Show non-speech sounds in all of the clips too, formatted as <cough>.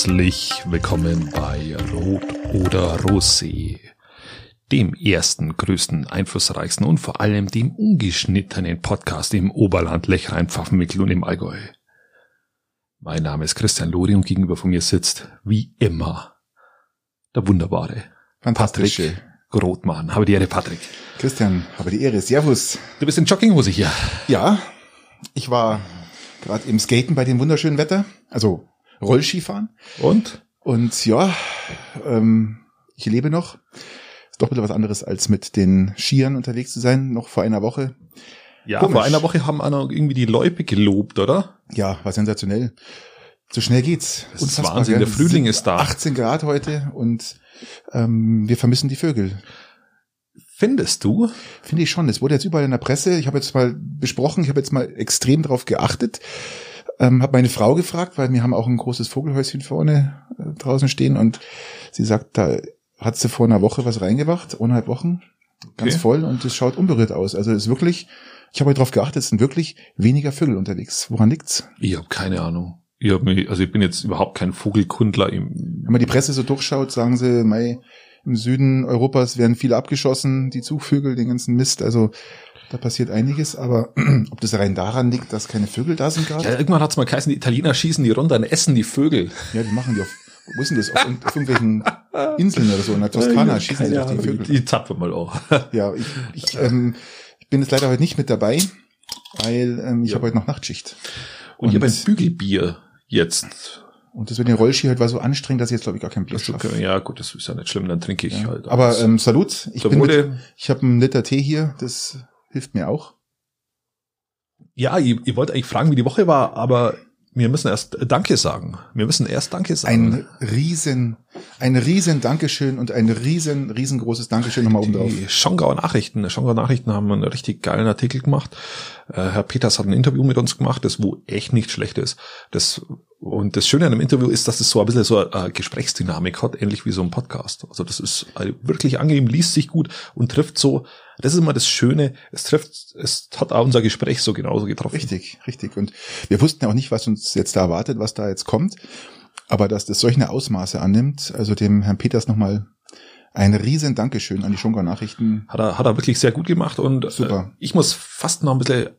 Herzlich willkommen bei Rot oder Rosé, dem ersten, größten, einflussreichsten und vor allem dem ungeschnittenen Podcast im Oberland, Lechrein, Pfaffenwinkel und im Allgäu. Mein Name ist Christian Lori und gegenüber von mir sitzt, wie immer, der wunderbare Patrick Rothmann. Habe die Ehre, Patrick. Christian, habe die Ehre. Servus. Du bist in Jogginghose hier. Ja, ich war gerade im Skaten bei dem wunderschönen Wetter, also Rollskifahren. Und? Und ja, ähm, ich lebe noch. Ist doch bisschen was anderes, als mit den Skiern unterwegs zu sein, noch vor einer Woche. Ja, Komisch. vor einer Woche haben auch irgendwie die Loipe gelobt, oder? Ja, war sensationell. So schnell geht's. Das ist Wahnsinn, der Frühling ist da. 18 Grad heute und ähm, wir vermissen die Vögel. Findest du? Finde ich schon. Es wurde jetzt überall in der Presse. Ich habe jetzt mal besprochen, ich habe jetzt mal extrem drauf geachtet. Ähm, habe meine Frau gefragt, weil wir haben auch ein großes Vogelhäuschen vorne äh, draußen stehen und sie sagt, da hat sie vor einer Woche was reingebracht, eineinhalb Wochen, ganz okay. voll und es schaut unberührt aus. Also es ist wirklich, ich habe darauf geachtet, es sind wirklich weniger Vögel unterwegs. Woran liegt's? Ich habe keine Ahnung. Ich hab mich, also ich bin jetzt überhaupt kein Vogelkundler. Wenn man die Presse so durchschaut, sagen sie, mei, im Süden Europas werden viele abgeschossen, die Zugvögel, den ganzen Mist. Also da passiert einiges, aber <clears throat> ob das rein daran liegt, dass keine Vögel da sind gerade? Ja, irgendwann hat's mal geheißen, die Italiener schießen die runter und essen die Vögel. Ja, die machen die auf, wo ist denn das? Auf, auf irgendwelchen <laughs> Inseln oder so, in der Toskana ja, schießen sie doch die Vögel. Die, die tapfen mal auch. <laughs> ja, ich, ich, ähm, ich bin jetzt leider heute nicht mit dabei, weil ähm, ich ja. habe heute noch Nachtschicht. Und, und ich habe ein Bügelbier jetzt und das mit den Rollski halt war so anstrengend, dass ich jetzt glaube ich gar keinen Platz habe. Ja, gut, das ist ja nicht schlimm, dann trinke ich ja. halt. Aber ähm, Salut, ich bin mit, ich habe einen Liter Tee hier, das hilft mir auch. Ja, ich, ich wollte eigentlich fragen, wie die Woche war, aber wir müssen erst Danke sagen. Wir müssen erst Danke sagen. Ein riesen, ein riesen Dankeschön und ein riesen, riesengroßes Dankeschön nochmal oben drauf. Die Schongauer Nachrichten. Schongauer Nachrichten haben einen richtig geilen Artikel gemacht. Äh, Herr Peters hat ein Interview mit uns gemacht, das wo echt nicht schlecht ist. Das, und das Schöne an dem Interview ist, dass es so ein bisschen so eine Gesprächsdynamik hat, ähnlich wie so ein Podcast. Also das ist wirklich angenehm, liest sich gut und trifft so das ist immer das Schöne. Es trifft, es hat auch unser Gespräch so genauso getroffen. Richtig, richtig. Und wir wussten ja auch nicht, was uns jetzt da erwartet, was da jetzt kommt. Aber dass das solche Ausmaße annimmt, also dem Herrn Peters nochmal ein riesen Dankeschön an die Schunker Nachrichten. Hat er, hat er wirklich sehr gut gemacht und äh, Super. Äh, ich muss fast noch ein bisschen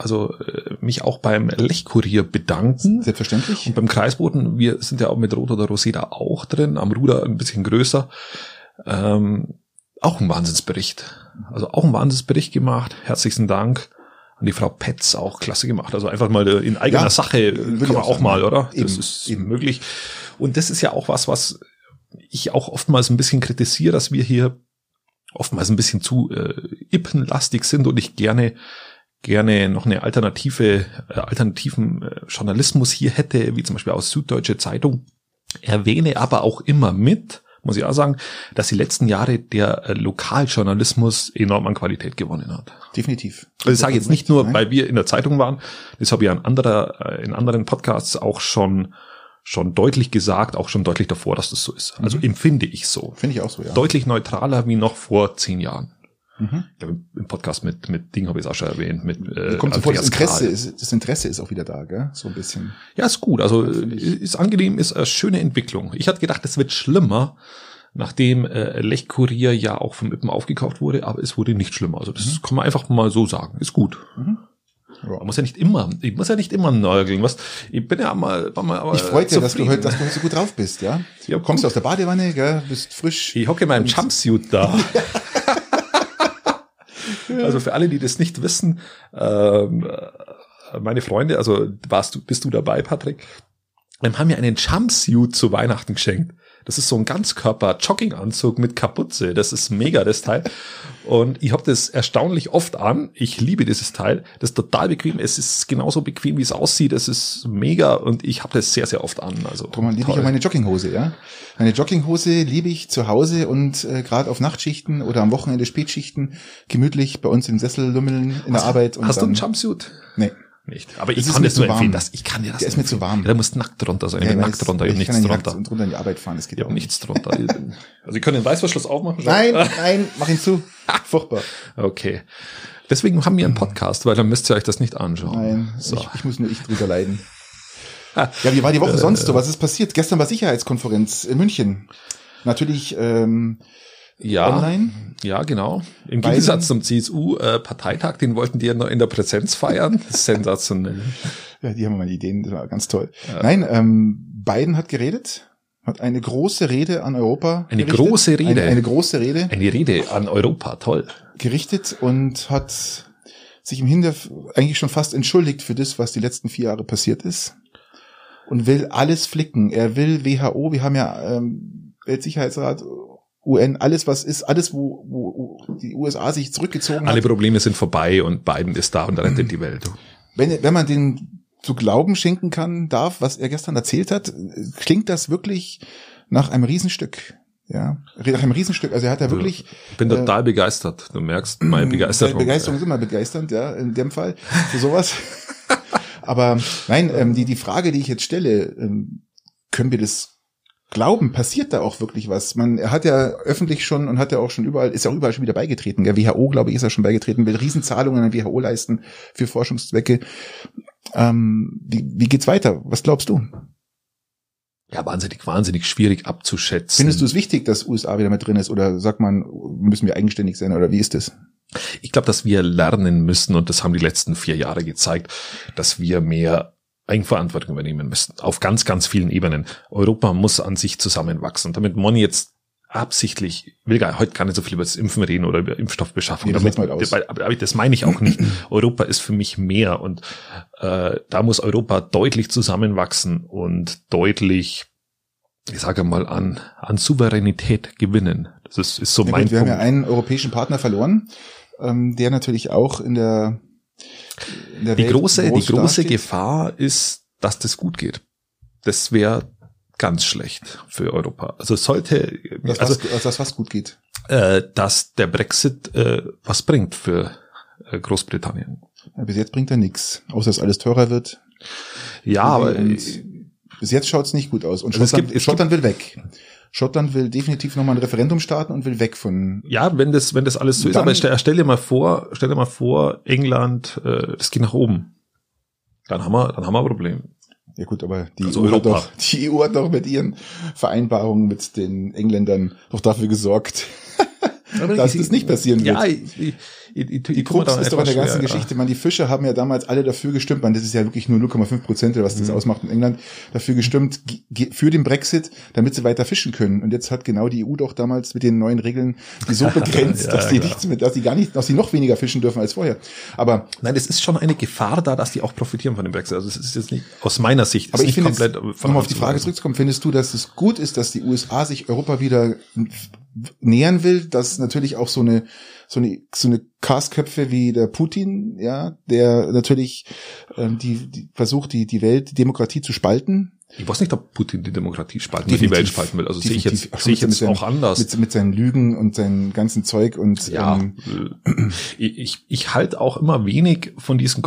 also äh, mich auch beim Lechkurier bedanken. Selbstverständlich. Und beim Kreisboten, wir sind ja auch mit Rot oder Roseda auch drin, am Ruder ein bisschen größer. Ähm, auch ein Wahnsinnsbericht. Also auch ein Wahnsinnsbericht gemacht. Herzlichen Dank an die Frau Petz, auch klasse gemacht. Also einfach mal in eigener ja, Sache kann man auch, auch mal, oder? Eben, das ist eben. möglich. Und das ist ja auch was, was ich auch oftmals ein bisschen kritisiere, dass wir hier oftmals ein bisschen zu äh, ippenlastig sind und ich gerne gerne noch eine alternative äh, alternativen äh, Journalismus hier hätte, wie zum Beispiel aus Süddeutsche Zeitung, erwähne aber auch immer mit, muss ich auch sagen, dass die letzten Jahre der äh, Lokaljournalismus enorm an Qualität gewonnen hat. Definitiv. Also ich sage jetzt nicht nur, weil wir in der Zeitung waren, das habe ich an anderer, äh, in anderen Podcasts auch schon schon deutlich gesagt, auch schon deutlich davor, dass das so ist. Also mhm. empfinde ich so. Finde ich auch so, ja. Deutlich neutraler wie noch vor zehn Jahren. Mhm. Ich glaube, im Podcast mit, mit Ding habe ich es auch schon erwähnt. Mit, äh, kommt so vor, das Interesse, ist, das Interesse ist auch wieder da, gell? So ein bisschen. Ja, ist gut. Also ist angenehm, ist eine schöne Entwicklung. Ich hatte gedacht, es wird schlimmer, nachdem äh, Lech Kurier ja auch vom Ippen aufgekauft wurde, aber es wurde nicht schlimmer. Also das mhm. kann man einfach mal so sagen. Ist gut. Mhm. Ja. Man muss ja nicht immer, ich muss ja nicht immer nörgeln. Was, ich bin ja mal, war mal aber Ich freue dich, dass du heute, dass du heute so gut drauf bist, ja? ja du kommst aus der Badewanne, gell, bist frisch. Ich hocke in meinem Jumpsuit da. <laughs> Also für alle, die das nicht wissen, ähm, äh, meine Freunde, also warst du, bist du dabei, Patrick? Haben mir einen Jumpsuit zu Weihnachten geschenkt. Das ist so ein Ganzkörper-Jogginganzug mit Kapuze. Das ist mega, das Teil. Und ich habe das erstaunlich oft an. Ich liebe dieses Teil. Das ist total bequem. Es ist genauso bequem, wie es aussieht. Es ist mega und ich habe das sehr, sehr oft an. Also Darum liebe ich auch meine Jogginghose, ja. Meine Jogginghose liebe ich zu Hause und äh, gerade auf Nachtschichten oder am Wochenende Spätschichten gemütlich bei uns im Sessel lummeln in hast, der Arbeit. Und hast dann, du einen Jumpsuit? Nee nicht. Aber ich kann das nur empfehlen, dass ich kann dir das. Der ist mir zu warm. Der muss nackt drunter sein. Ja, nackt drunter, ich nichts drunter. Und drunter in die Arbeit fahren, das geht ja, auch nichts drunter. <laughs> also ich kann den Weißverschluss aufmachen. Nein, nein, mach ihn zu. <laughs> Furchtbar. Okay. Deswegen haben wir einen Podcast, weil dann müsst ihr euch das nicht anschauen. Nein, so. ich, ich muss nur ich drüber leiden. Ja, wie war die Woche sonst so? Was ist passiert? Gestern war Sicherheitskonferenz in München. Natürlich ähm, Ja, online. ja, genau. Im Biden- Gegensatz zum CSU-Parteitag, den wollten die ja noch in der Präsenz feiern. <laughs> Sensationell. Ja, die haben meine Ideen, das war ganz toll. Nein, ähm, Biden hat geredet, hat eine große Rede an Europa. Eine gerichtet. große Rede? Eine, eine große Rede Eine Rede an Europa, toll. gerichtet und hat sich im Hinter eigentlich schon fast entschuldigt für das, was die letzten vier Jahre passiert ist. Und will alles flicken. Er will WHO, wir haben ja ähm, Weltsicherheitsrat, UN, alles was ist, alles wo, wo die USA sich zurückgezogen Alle hat. Probleme sind vorbei und Biden ist da und rettet <clears throat> die Welt. Wenn, wenn man den zu glauben schenken kann, darf, was er gestern erzählt hat, klingt das wirklich nach einem Riesenstück. Ja, nach einem Riesenstück. Also er hat da wirklich Ich bin total begeistert. Du merkst meine <clears throat> Begeisterung. Begeisterung ist immer begeisternd, ja, in dem Fall für sowas. <laughs> Aber nein, ähm, die die Frage, die ich jetzt stelle, ähm, können wir das glauben? Passiert da auch wirklich was? Man, er hat ja öffentlich schon und hat ja auch schon überall, ist ja auch überall schon wieder beigetreten. Der WHO, glaube ich, ist ja schon beigetreten, will Riesenzahlungen an WHO leisten für Forschungszwecke. Ähm, wie, wie geht's weiter? Was glaubst du? Ja, wahnsinnig, wahnsinnig schwierig abzuschätzen. Findest du es wichtig, dass USA wieder mit drin ist? Oder sagt man, müssen wir eigenständig sein? Oder wie ist das? Ich glaube, dass wir lernen müssen, und das haben die letzten vier Jahre gezeigt, dass wir mehr Eigenverantwortung übernehmen müssen. Auf ganz, ganz vielen Ebenen. Europa muss an sich zusammenwachsen. Damit Moni jetzt absichtlich, will gar, heute gar nicht so viel über das Impfen reden oder über Impfstoffbeschaffung. Nee, das damit, wir aber, aber das meine ich auch nicht. <clears throat> Europa ist für mich mehr und äh, da muss Europa deutlich zusammenwachsen und deutlich, ich sage mal, an, an Souveränität gewinnen. Das ist, ist so Ja, mein gut, wir Punkt. haben ja einen europäischen Partner verloren, ähm, der natürlich auch in der Die große, die groß große. Gefahr ist, dass das gut geht. Das wäre ganz schlecht für Europa. Also es sollte, dass, also, was, dass das was gut geht. äh, dass der Brexit äh, was bringt für äh, Großbritannien. Ja, bis jetzt bringt er nichts, außer dass alles teurer wird. Ja, aber bis jetzt schaut's nicht gut aus. Und Also es Schottland, gibt- es Schottland will weg. Schottland will definitiv nochmal ein Referendum starten und will weg von. ja, wenn das, wenn das alles so ist, aber stell, stell dir mal vor, stell dir mal vor, England, äh, das geht nach oben. Dann haben wir, dann haben wir ein Problem. Ja gut, aber die, Also EU doch, die EU hat doch mit ihren Vereinbarungen mit den Engländern doch dafür gesorgt, <laughs> dass das nicht passieren wird. Ja, ich, ich, ich, ich, Die Krux ist doch in der ganzen schwer. Geschichte, man, die Fischer haben ja damals alle dafür gestimmt, man, das ist ja wirklich nur 0,5 Prozent, was Mhm. das ausmacht in England, dafür gestimmt, ge- ge- für den Brexit, damit sie weiter fischen können. Und jetzt hat genau die EU doch damals mit den neuen Regeln die so <laughs> begrenzt, Ja, dass die nichts mit, dass die gar nicht, dass die noch weniger fischen dürfen als vorher. Aber, Nein, es ist schon eine Gefahr da, dass die auch profitieren von dem Brexit. Also es ist jetzt nicht aus meiner Sicht. aber ich finde, komplett um auf die Frage zurückzukommen, findest du, dass es gut ist, dass die USA sich Europa wieder nähern will, dass natürlich auch so eine so eine so eine Kasköpfe wie der Putin, ja, der natürlich ähm, die, die versucht die die Welt, die Demokratie zu spalten, Ich weiß nicht, ob Putin die Demokratie spalten will, die. Welt spalten will. Also sehe ich jetzt, sehe ich jetzt seinen- auch anders. mit, mit seinen Lügen und seinem ganzen Zeug und ja, ähm, äh, ich, ich halte auch immer wenig von diesen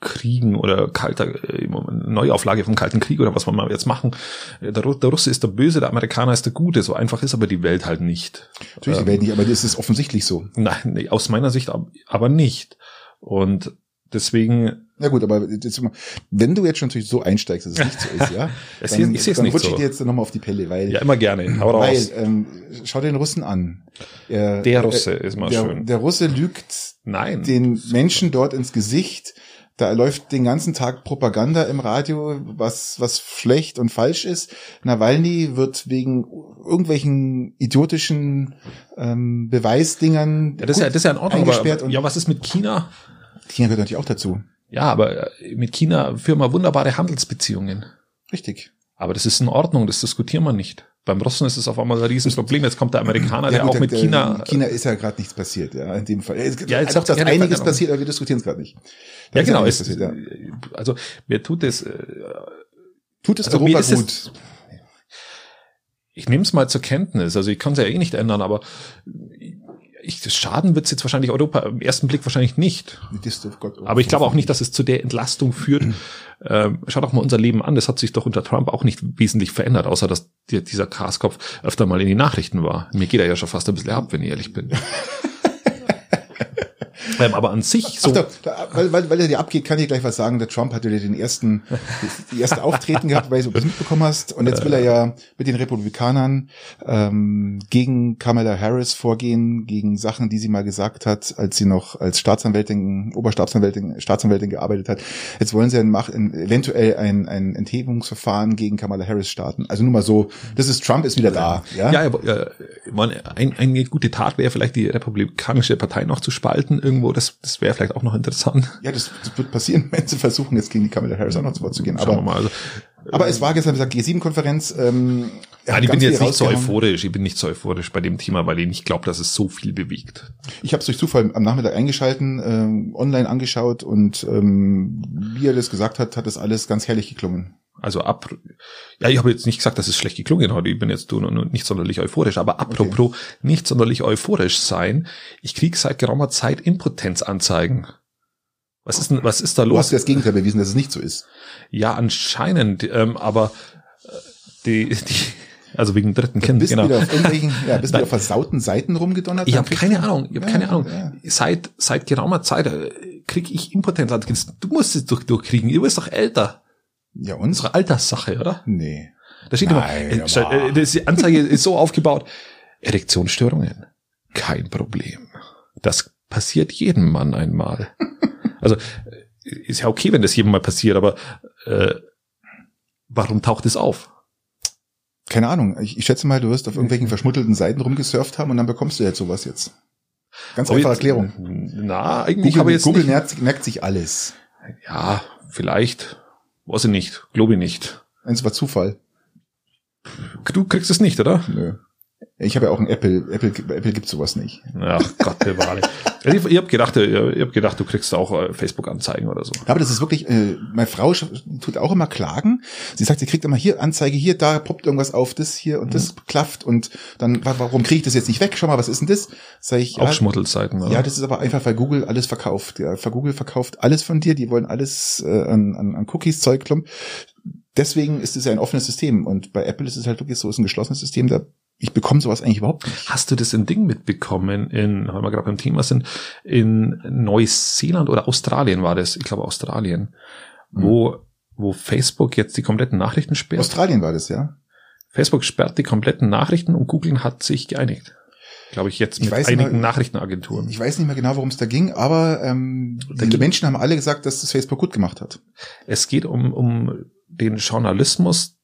Großmachtkriegen oder kalter äh, Neuauflage vom Kalten Krieg oder was wir mal jetzt machen. Äh, Der, Ru- der Russe ist der Böse, der Amerikaner ist der Gute. So einfach ist aber die Welt halt nicht. natürlich die Welt nicht, aber das ist offensichtlich so. Nein, nee, aus meiner Sicht ab- aber nicht. Und deswegen Ja gut, aber jetzt, wenn du jetzt schon natürlich so einsteigst, dass es nicht so ist, ja, <laughs> Es dann, ist- ich es dann rutsche ich so. dir jetzt nochmal auf die Pelle, weil ja immer gerne. Hau Weil, raus. ähm, schau den Russen an. Er, Der Russe ist mal der, schön. Der Russe lügt Nein. den Menschen dort ins Gesicht. Da läuft den ganzen Tag Propaganda im Radio, was, was schlecht und falsch ist. Nawalny wird wegen irgendwelchen idiotischen ähm, Beweisdingern ja, das, ist ja, das ist ja in Ordnung. Aber, eingesperrt. und ja, was ist mit China? China gehört natürlich auch dazu. Ja, aber äh, mit China führen wir wunderbare Handelsbeziehungen. Richtig. Aber das ist in Ordnung, das diskutieren wir nicht. Beim Russen ist es auf einmal ein Riesenproblem. Jetzt kommt der Amerikaner, der gut, auch mit der- China. China ist ja gerade nichts passiert, ja, in dem Fall. Es gibt Ja, jetzt sagt dass ja einiges passiert, aber wir diskutieren es gerade nicht. Da Ja, genau. Es, passiert, ja. Also mir tut es. äh, Tut es also Europa ist es- gut? Ich nehme es mal zur Kenntnis. Also ich kann es ja eh nicht ändern, aber ich, schaden wird es jetzt wahrscheinlich Europa im ersten Blick wahrscheinlich nicht. Darf Gott Aber ich glaube auch nicht, dass es zu der Entlastung führt. <clears throat> Ähm, schau doch mal unser Leben an. Das hat sich doch unter Trump auch nicht wesentlich verändert, außer dass dieser Kaskopf öfter mal in die Nachrichten war. Mir geht er ja schon fast ein bisschen ab, wenn ich ehrlich bin. <laughs> Ähm, aber an sich so. Ach, da, weil, weil, weil er dir abgeht, kann ich gleich was sagen. Der Trump hat ja den ersten, die erste Auftreten gehabt, weil du es mitbekommen hast. Und jetzt will er ja mit den Republikanern ähm, gegen Kamala Harris vorgehen, gegen Sachen, die sie mal gesagt hat, als sie noch als Staatsanwältin, Oberstaatsanwältin, Staatsanwältin gearbeitet hat. Jetzt wollen sie ein, ein, eventuell ein, ein Enthebungsverfahren gegen Kamala Harris starten. Also nur mal so, das ist Trump ist wieder da. Ja, ja, äh, man, ein, eine gute Tat wäre vielleicht die republikanische Partei noch zu spalten irgendwo. Das, das wäre vielleicht auch noch interessant. Ja, das, das wird passieren, wenn sie versuchen, jetzt gegen die Kamala Harris auch noch zu Wort zu gehen. Schauen Aber, wir mal. Also, aber es war gestern, wie gesagt, G7-Konferenz. Ähm, hat ich bin jetzt nicht so euphorisch. Ich bin nicht so euphorisch bei dem Thema, weil ich nicht glaube, dass es so viel bewegt. Ich habe es durch Zufall am Nachmittag eingeschalten, ähm, online angeschaut und ähm, wie er das gesagt hat, hat das alles ganz herrlich geklungen. Also ab, ja, ich habe jetzt nicht gesagt, dass es schlecht geklungen hat. Ich bin jetzt nicht sonderlich euphorisch. Aber apropos nicht sonderlich euphorisch sein, ich krieg seit geraumer Zeit Impotenzanzeigen. Was ist denn, was ist da Du hast los? ja das Gegenteil bewiesen, dass es nicht so ist. Ja, anscheinend, ähm, aber äh, die, die, also wegen dritten Kind, Bist genau. wieder auf irgendwelchen, ja, bist wieder Nein. auf versauten Seiten rumgedonnert? Ich habe keine? Ahnung, ich habe Ja, keine Ahnung. ja. Seit seit geraumer Zeit äh, kriege ich Impotenzanzeigen. Du musst es durch, durchkriegen. Du bist doch älter. Ja, und? doch Alterssache, oder? Nee. Da steht Nein, immer, äh, aber- äh, die Anzeige ist so aufgebaut. Erektionsstörungen, kein Problem. Das passiert jedem Mann einmal. <laughs> Also äh, ist ja okay, wenn das jedem mal passiert, aber äh, warum taucht es auf? Keine Ahnung. Ich, ich schätze mal, du wirst auf irgendwelchen verschmuttelten Seiten rumgesurft haben und dann bekommst du jetzt sowas jetzt. Ganz einfache Erklärung. Na, eigentlich Google, aber jetzt Google merkt, merkt sich alles. Ja, vielleicht. Weiß ich nicht. Glaube ich nicht. Eins war Zufall. Du kriegst es nicht, oder? Nö. Ich habe ja auch ein Apple. Apple, Apple gibt sowas nicht. Ach Gott bewahre. Also ich, ich habe gedacht, äh, ich hab gedacht, du kriegst auch äh, Facebook-Anzeigen oder so. Aber das ist wirklich, äh, meine Frau tut auch immer Klagen. Sie sagt, sie kriegt immer hier Anzeige, hier, da poppt irgendwas auf, das hier und das klafft und dann, wa- warum kriege ich das jetzt nicht weg? Schau mal, was ist denn das? Sag ich, Auch ja, Schmuddelseiten, oder? ja, das ist aber einfach, weil Google alles verkauft. Ja, Google verkauft alles von dir, die wollen alles äh, an, an, an Cookies, Zeug, klump. Deswegen ist es ja ein offenes System und bei Apple ist es halt wirklich so, es ist ein geschlossenes System, da ich bekomme sowas eigentlich überhaupt nicht. Hast du das in Ding mitbekommen, in, weil wir gerade beim Thema sind, in Neuseeland oder Australien war das, ich glaube Australien, Mhm. wo, wo Facebook jetzt die kompletten Nachrichten sperrt? Australien war das, ja. Facebook sperrt die kompletten Nachrichten und Google hat sich geeinigt. Glaube ich jetzt Ich mit weiß nicht einigen mal- Nachrichtenagenturen. Ich weiß nicht mehr genau, worum es da ging, aber ähm, Da die Menschen haben alle gesagt, dass das Facebook gut gemacht hat. Es geht um, um den Journalismus,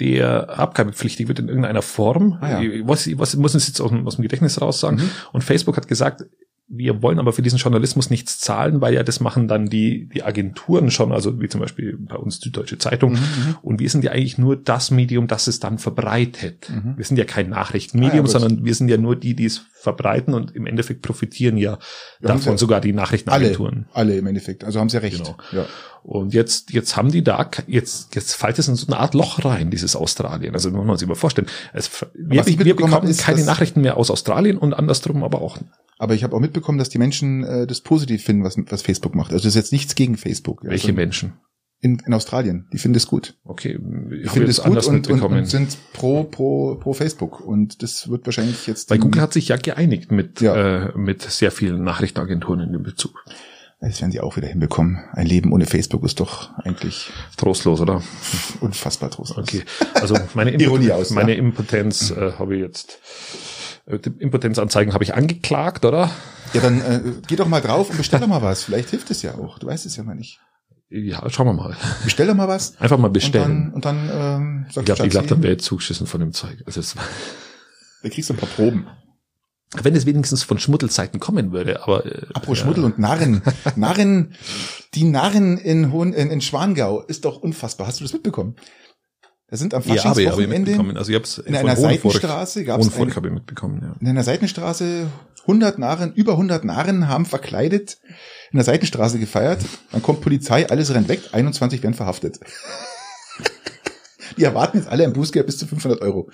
der abgabepflichtig wird in irgendeiner Form. Ah, ja. Ich ich weiß, ich muss es jetzt aus dem, aus dem Gedächtnis raus sagen. Mhm. Und Facebook hat gesagt, wir wollen aber für diesen Journalismus nichts zahlen, weil ja das machen dann die, die Agenturen schon, also wie zum Beispiel bei uns die Deutsche Zeitung. Mhm, Und wir sind ja eigentlich nur das Medium, das es dann verbreitet. Mhm. Wir sind ja kein Nachrichtenmedium, Ah, ja, sondern wir sind ja nur die, die es verbreiten und im Endeffekt profitieren ja haben davon ja sogar die Alle, Nachrichtenagenturen. alle im Endeffekt. Also haben sie ja recht. Genau. Ja. Und jetzt, jetzt haben die da, jetzt, jetzt fällt es in so eine Art Loch rein, dieses Australien. Also muss man sich mal vorstellen. Es, wir, wir bekommen ist, keine Nachrichten mehr aus Australien und andersrum aber auch. Aber ich habe auch mitbekommen, dass die Menschen äh, das positiv finden, was, was Facebook macht. Also das ist jetzt nichts gegen Facebook. Welche also Menschen? in, in Australien. Die finden es gut. Okay, ich jetzt es gut anders und, und, und sind pro, pro, pro Facebook. Und das wird wahrscheinlich jetzt. Weil Google hat sich ja geeinigt mit, Ja. äh, mit sehr vielen Nachrichtenagenturen in dem Bezug. Das werden die auch wieder hinbekommen. Ein Leben ohne Facebook ist doch eigentlich Trostlos, oder? unfassbar trostlos. Okay. Also meine, <laughs> Ironie Impotenz, aus, ja. meine Impotenz äh, habe ich jetzt, äh, die Impotenzanzeigen habe ich angeklagt, oder? Ja, dann äh, geh doch mal drauf und bestell doch mal was. Vielleicht hilft es ja auch. Du weißt es ja mal nicht. Ja, schauen wir mal. Bestell doch mal was. Einfach mal Und bestellen. dann, und dann ähm, Ich sagst glaube, ich glaub, Schatzi, dann wäre ich zugeschissen von dem Zeug. Also es, da kriegst du ein paar Proben. Wenn es wenigstens von Schmuddelzeiten kommen würde, aber äh, Apropos ja, Schmuddel und Narren. <laughs> Narren, die Narren in, Hohen, in, in Schwangau ist doch unfassbar. Hast du das mitbekommen? Da sind am ja, Faschingswochenende mitbekommen. Also ich habe es in einer Seitenstraße gab es ich mitbekommen. Ja. in einer Seitenstraße 100 Narren, über 100 Narren haben verkleidet in der Seitenstraße gefeiert. Dann kommt Polizei, alles rennt weg, 21 werden verhaftet. Die erwarten jetzt alle ein Bußgeld bis zu 500 Euro.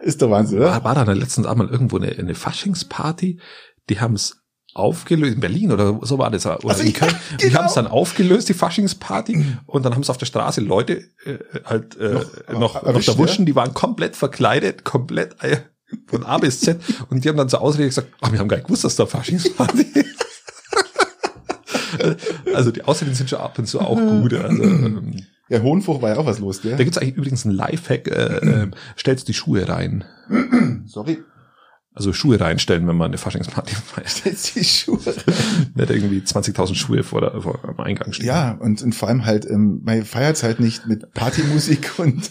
Ist der Wahnsinn, oder? War, war da letztens einmal irgendwo eine, eine Faschingsparty? Die haben es aufgelöst, in Berlin oder so war das. Oder Also, in ja, Köln. <laughs> Die genau. haben es dann aufgelöst, die Faschingsparty, und dann haben es auf der Straße Leute äh, halt äh, Noch- noch, noch, erwischt, erwuschen, die waren komplett verkleidet, komplett äh, von A bis Z <laughs> und die haben dann zur Ausrede gesagt, ach, wir haben gar nicht gewusst, dass da Faschingsparty ist. <laughs> also die Außerdem sind schon ab und zu auch gut. Also, ähm, Ja, Hohenfuch war ja auch was los, gell? da gibt's eigentlich übrigens einen Lifehack, äh, äh, <clears throat> stellst die Schuhe rein. Sorry. Also Schuhe reinstellen, wenn man eine Faschingsparty <laughs> feiert. Jetzt die Schuhe. Nicht <laughs> irgendwie 20.000 Schuhe vor, der, vor am Eingang stehen. Ja, und, und vor allem halt, ähm, man feiert's halt nicht mit Partymusik <laughs> und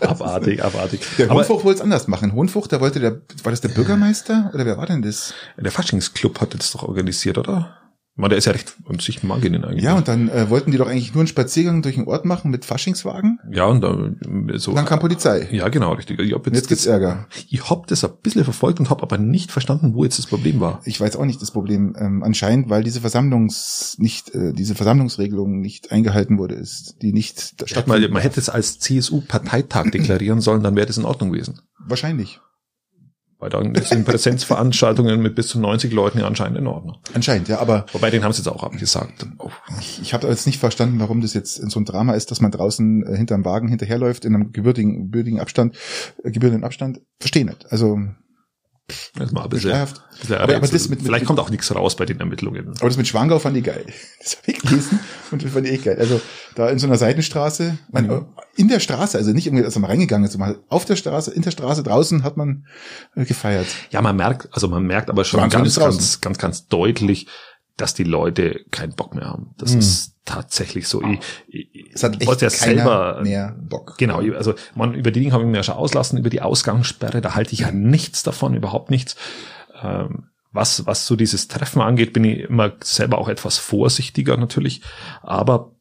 Abartig, abartig. der Hohenfuch wollte es anders machen. Hohenfuch, da wollte der, war das der Bürgermeister oder wer war denn das? der Faschingsclub hat das doch organisiert, oder? Man, der ist ja recht, und sich mag den eigentlich. Ja, und dann äh, wollten die doch eigentlich nur einen Spaziergang durch den Ort machen mit Faschingswagen. Ja, und dann, äh, so. Und dann kam Polizei. ja, genau, richtig. Ich hab Und jetzt gibt's das, Ärger. ich hab das ein bisschen verfolgt und hab aber nicht verstanden, wo jetzt das Problem war. Ich weiß auch nicht das Problem. Ähm, anscheinend, weil diese Versammlungs nicht, äh, diese Versammlungsregelung nicht eingehalten wurde, ist die nicht Statt mal, man hätte es als CSU-Parteitag deklarieren sollen, dann wäre das in Ordnung gewesen. Wahrscheinlich. Weil dann sind Präsenzveranstaltungen mit bis zu 90 Leuten ja anscheinend in Ordnung. Anscheinend, ja, aber Wobei, den haben sie jetzt auch abgesagt. Oh. ich, ich habe jetzt nicht verstanden, warum das jetzt so ein Drama ist, dass man draußen äh, hinterm Wagen hinterherläuft in einem gebürtigen, gebürtigen Abstand, äh, gebührenden Abstand. Verstehe nicht. Also Das ist mal ein bisschen, schleierhaft. bisschen Aber- aber, das mit- mit- vielleicht kommt auch nichts raus bei den Ermittlungen. Aber das mit Schwangau fand ich geil. <laughs> Das habe ich gelesen und das fand ich echt geil. Also da in so einer Seitenstraße, man, Mhm. in der Straße, also nicht irgendwie, als man reingegangen ist, mal auf der Straße, in der Straße draußen hat man äh, gefeiert. Ja, man merkt, also man merkt aber schon ganz, ganz, ganz, ganz deutlich, dass die Leute keinen Bock mehr haben. Das Hm. ist tatsächlich so. Ich, ich, Es hat ich echt ja selber mehr Bock. Genau, also man, über die Dinge habe ich mir ja schon auslassen, über die Ausgangssperre, da halte ich ja nichts davon, überhaupt nichts. Ähm, was, was so dieses Treffen angeht, bin ich immer selber auch etwas vorsichtiger natürlich. Aber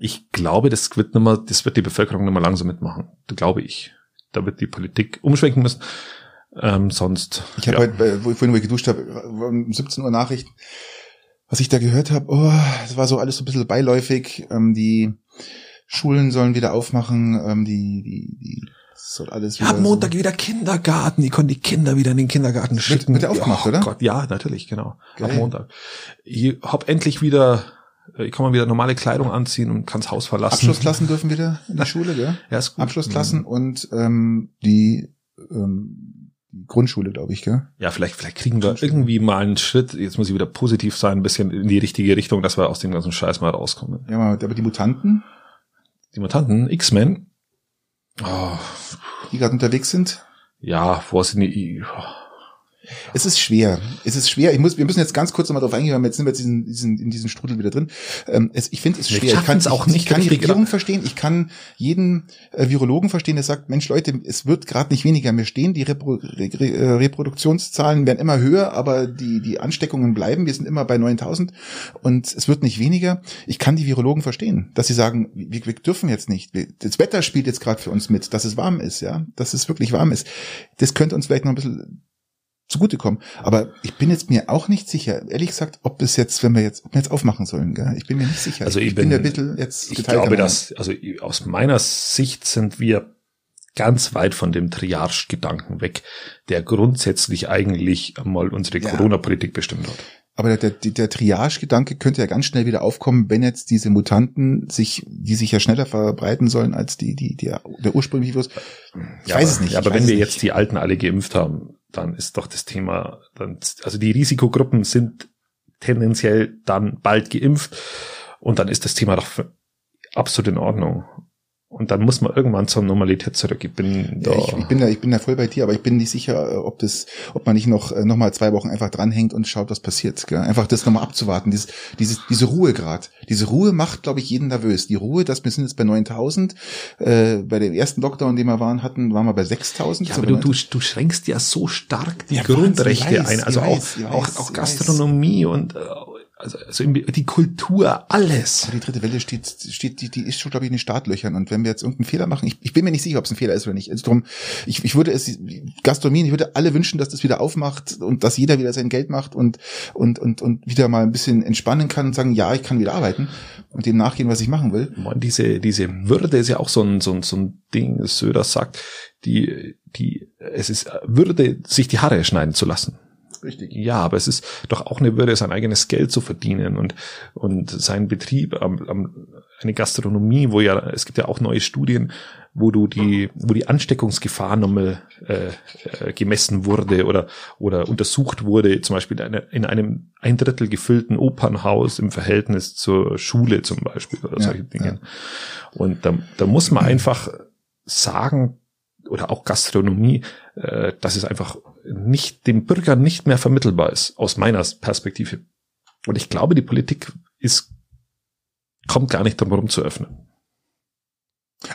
ich glaube, das wird mehr, das wird die Bevölkerung nicht mehr langsam mitmachen. Da glaube ich. Da wird die Politik umschwenken müssen. Ähm, sonst. Ich habe ja. heute, bei- wo ich vorhin wo ich geduscht habe, um 17 Uhr Nachrichten, was ich da gehört habe, oh, das war so alles so ein bisschen beiläufig. Ähm, die Schulen sollen wieder aufmachen, ähm, die, die, die das soll alles Ja, wieder Montag wieder Kindergarten. Die konnten die Kinder wieder in den Kindergarten schicken. wird der aufgemacht, oh oder? Gott, ja, natürlich, genau. Geil. Ab Montag. Ich hab endlich wieder, ich kann mal wieder normale Kleidung anziehen und kann's Haus verlassen. Abschlussklassen dürfen wieder in die Schule, gell? Ja, ist gut. Abschlussklassen und ähm, die ähm, die Grundschule, glaube ich, gell? Ja, vielleicht, vielleicht kriegen wir irgendwie mal einen Schritt. Jetzt muss ich wieder positiv sein, ein bisschen in die richtige Richtung, dass wir aus dem ganzen Scheiß mal rauskommen. Ja, aber die Mutanten, Die Mutanten, X-Men. Oh, die gerade unterwegs sind, ja, vorsichtig. Es ist schwer. Es ist schwer. Ich muss, wir müssen jetzt ganz kurz nochmal drauf eingehen, weil jetzt sind wir jetzt diesen, diesen, in diesem Strudel wieder drin. Ähm, es, ich finde es schwer. Ich kann schaffen's auch ich, nicht Ich kann die Regierung verstehen. Ich kann jeden äh, Virologen verstehen, der sagt, Mensch, Leute, es wird gerade nicht weniger. Wir stehen, die Repro Re Re äh, Reproduktionszahlen werden immer höher, aber die, die Ansteckungen bleiben. Wir sind immer bei 9000 und es wird nicht weniger. Ich kann die Virologen verstehen, dass sie sagen, wir, wir dürfen jetzt nicht. Das Wetter spielt jetzt gerade für uns mit, dass es warm ist, ja, dass es wirklich warm ist. Das könnte uns vielleicht noch ein bisschen zugutekommen. Aber ich bin jetzt mir auch nicht sicher, ehrlich gesagt, ob es jetzt, wenn wir jetzt, ob wir jetzt aufmachen sollen, gell? Ich bin mir nicht sicher. Also ich bin, bin- der Bitte jetzt Ich glaube, dass, also ich- aus meiner Sicht sind wir ganz weit von dem Triage-Gedanken weg, der grundsätzlich eigentlich einmal unsere Ja. Corona-Politik bestimmt hat. Aber der, der, der Triage-Gedanke könnte ja ganz schnell wieder aufkommen, wenn jetzt diese Mutanten sich, die sich ja schneller verbreiten sollen als die, die, der, der ursprüngliche Virus. Ich Ja, weiß es nicht. Ja, aber ich wenn wir es jetzt nicht. die Alten alle geimpft haben, dann ist doch das Thema, dann, also die Risikogruppen sind tendenziell dann bald geimpft und dann ist das Thema doch absolut in Ordnung. Und dann muss man irgendwann zur Normalität zurück. Ich bin da. Ja, ich, ich bin da, ich bin da voll bei dir, aber ich bin nicht sicher, äh, ob das, ob man nicht noch, äh, noch mal zwei Wochen einfach dranhängt und schaut, was passiert. Gell? Einfach das nochmal abzuwarten, dieses, dieses, diese Ruhe grad. Diese Ruhe macht, glaube ich, jeden nervös. Die Ruhe, dass wir sind jetzt bei 9000, äh, bei dem ersten Lockdown, den wir waren, hatten, waren wir bei 6000. ja, So aber du, du, 9000. du schränkst ja so stark die Ja, Grundrechte weiß, ein. Also auch, weiß, auch, weiß, auch ich Gastronomie und äh, also, also die Kultur, alles. Die dritte Welle steht, steht, die, die ist schon, glaube ich, in den Startlöchern. Und wenn wir jetzt irgendeinen Fehler machen, ich, ich bin mir nicht sicher, ob es ein Fehler ist oder nicht. Also drum, ich, ich würde es, Gastronomie, ich würde alle wünschen, dass das wieder aufmacht und dass jeder wieder sein Geld macht und, und, und, und wieder mal ein bisschen entspannen kann und sagen, ja, ich kann wieder arbeiten und dem nachgehen, was ich machen will. Man, diese, diese Würde ist ja auch so ein, so ein, so ein Ding, Söder sagt, die, die, es ist Würde, sich die Haare schneiden zu lassen. Richtig. Ja, aber es ist doch auch eine Würde, sein eigenes Geld zu verdienen und, und seinen Betrieb, am, am, eine Gastronomie, wo ja, es gibt ja auch neue Studien, wo du die, wo die Ansteckungsgefahr nochmal äh, äh, gemessen wurde oder oder untersucht wurde, zum Beispiel in, in einem ein Drittel gefüllten Opernhaus im Verhältnis zur Schule zum Beispiel oder Ja, solche Dinge. Und da, da muss man einfach sagen, oder auch Gastronomie, äh, dass es einfach nicht dem Bürger nicht mehr vermittelbar ist, aus meiner Perspektive. Und ich glaube, die Politik ist, kommt gar nicht darum zu öffnen.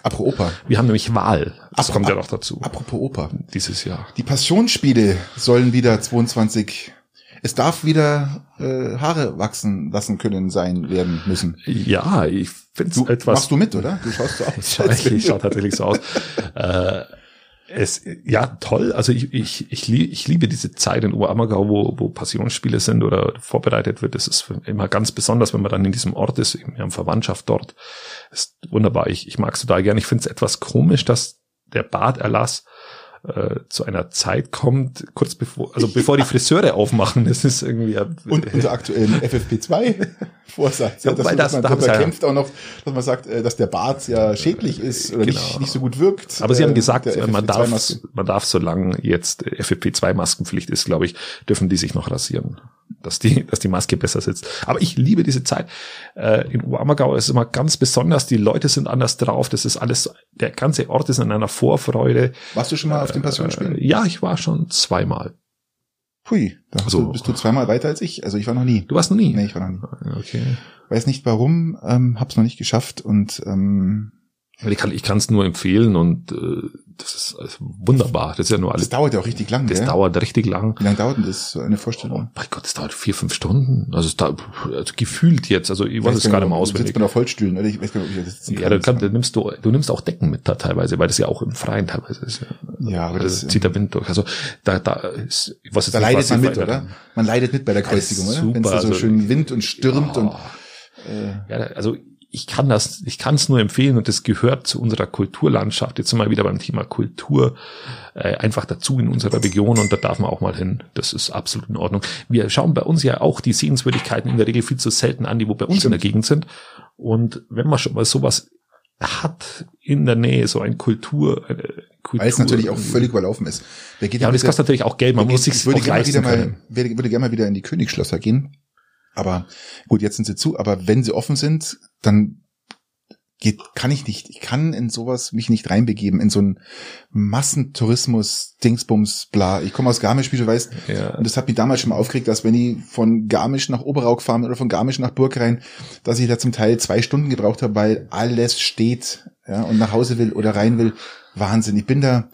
Apropos Oper. Wir haben nämlich Wahl. Das Ap- kommt ja noch dazu. Apropos Oper. Dieses Jahr. Die Passionsspiele sollen wieder 22. Es darf wieder äh, Haare wachsen lassen können sein werden müssen. Ja, ich finde es etwas. machst du mit, oder? Du schaust so aus. <laughs> <laughs> Ich schaue ich schau tatsächlich so aus. äh, es, ja, toll. Also ich, ich, ich, lie- ich liebe diese Zeit in Oberammergau, wo, wo Passionsspiele sind oder vorbereitet wird. Das ist immer ganz besonders, wenn man dann in diesem Ort ist. Wir haben Verwandtschaft dort. Das ist wunderbar. Ich, ich mag es total gern. Ich finde es etwas komisch, dass der Baderlass äh, zu einer Zeit kommt, kurz bevor, also bevor die Friseure aufmachen. Das ist irgendwie ja- Und unser aktuellen FFP2-Vorsatz, <laughs> ja, Ja, dass, das- man da darüber kämpft auch noch, dass man sagt, äh, dass der Bart ja schädlich ist oder nicht, Genau. nicht so gut wirkt. Aber Sie haben äh, gesagt, man darf, FFP2-Maske. man darf, solange jetzt FFP2-Maskenpflicht ist, glaube ich, dürfen die sich noch rasieren, dass die, <laughs> dass die Maske besser sitzt. Aber ich liebe diese Zeit. Äh, in Oberammergau ist es immer ganz besonders. Die Leute sind anders drauf. Das ist alles, der ganze Ort ist in einer Vorfreude. Warst du schon mal auf den Passionsspielen? Äh, ja, ich war schon zweimal. Hui, da so. du, bist du zweimal weiter als ich. Also ich war noch nie. Du warst noch nie? Nee, ich war noch nie. Okay. Weiß nicht warum, ähm, hab's noch nicht geschafft und ähm, Ich kann, ich kann es nur empfehlen und äh, das ist also wunderbar. Das ist ja nur alles. das dauert ja auch richtig lang, Das gell? dauert richtig lang. Wie lange dauert denn das, so eine Oh Vorstellung? mein Gott, das dauert vier, fünf Stunden. Also es dauert also gefühlt jetzt. Also ich weiß es gar nicht mehr Du auswendig. sitzt man auf Holzstühlen, oder? Ich weiß gar nicht, ob ich das Ja, du, kannst, du nimmst du, du nimmst auch Decken mit da teilweise, weil das ja auch im Freien teilweise ist. Ja, Ja, aber das das, zieht der Wind durch. Also da, da ist was jetzt da leidet was man mit, oder? Man leidet mit bei der Kreuzigung, oder? Wenn es da so also- schön Wind und stürmt Ja. und äh, Ja, also ich kann das, ich kann es nur empfehlen und das gehört zu unserer Kulturlandschaft. Jetzt sind wir wieder beim Thema Kultur äh, einfach dazu in unserer Region und da darf man auch mal hin. Das ist absolut in Ordnung. Wir schauen bei uns ja auch die Sehenswürdigkeiten in der Regel viel zu selten an, die wo bei uns in der Gegend sind. Und wenn man schon mal sowas hat in der Nähe, so ein Kultur, Kultur weil es natürlich auch völlig überlaufen ist. Ja, und das kostet natürlich auch Geld. Man muss sich würde auch gerne wieder mal, können. würde, würde gerne mal wieder in die Königsschlösser gehen. Aber gut, jetzt sind sie zu. Aber wenn sie offen sind, dann geht, kann ich nicht. Ich kann in sowas mich nicht reinbegeben in so einen Massentourismus, Dingsbums, bla. Ich komme aus Garmisch, wie du weißt. Ja. Und das hat mich damals schon mal aufgeregt, dass wenn ich von Garmisch nach Oberau bin oder von Garmisch nach Burgrein, dass ich da zum Teil zwei Stunden gebraucht habe, weil alles steht, ja, und nach Hause will oder rein will. Wahnsinn. Ich bin da,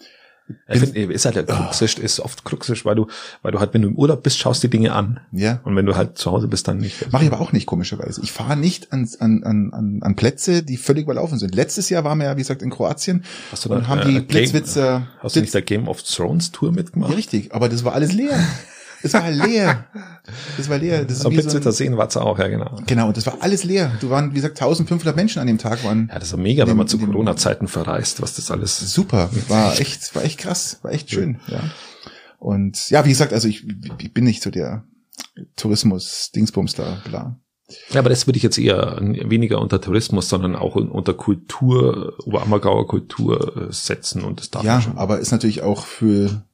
Ich finde, ist halt der Kruxisch, ist oft Kruxisch, weil du, weil du halt, wenn du im Urlaub bist, schaust die Dinge an. ja, Und wenn du halt zu Hause bist, dann nicht. Mache ich aber auch nicht, komischerweise. Ich fahre nicht an, an, an, an- an Plätze, die völlig überlaufen sind. Letztes Jahr waren wir ja, wie gesagt, in Kroatien Hast du und da, haben äh, die Blitzwitzer... Hast du nicht der Game of Thrones Tour ja, mitgemacht? richtig, aber das war alles leer. <laughs> Das war leer. Das war leer. Das ist wie so Blitzwitter ein, sehen war's auch, ja genau. genau, und das war alles leer. Du waren, wie gesagt, 1500 Menschen an dem Tag waren. Ja, das ist mega, wenn Dem- man zu Corona-Zeiten verreist, was das alles Super, war <laughs> echt, war echt krass, war echt schön, ja. Und ja, wie gesagt, also ich, ich bin nicht so der Tourismus-Dingsbums da, bla. Ja, aber das würde ich jetzt eher weniger unter Tourismus, sondern auch unter Kultur, Oberammergauer Kultur äh, setzen und das darf Ja, schon. aber ist natürlich auch für,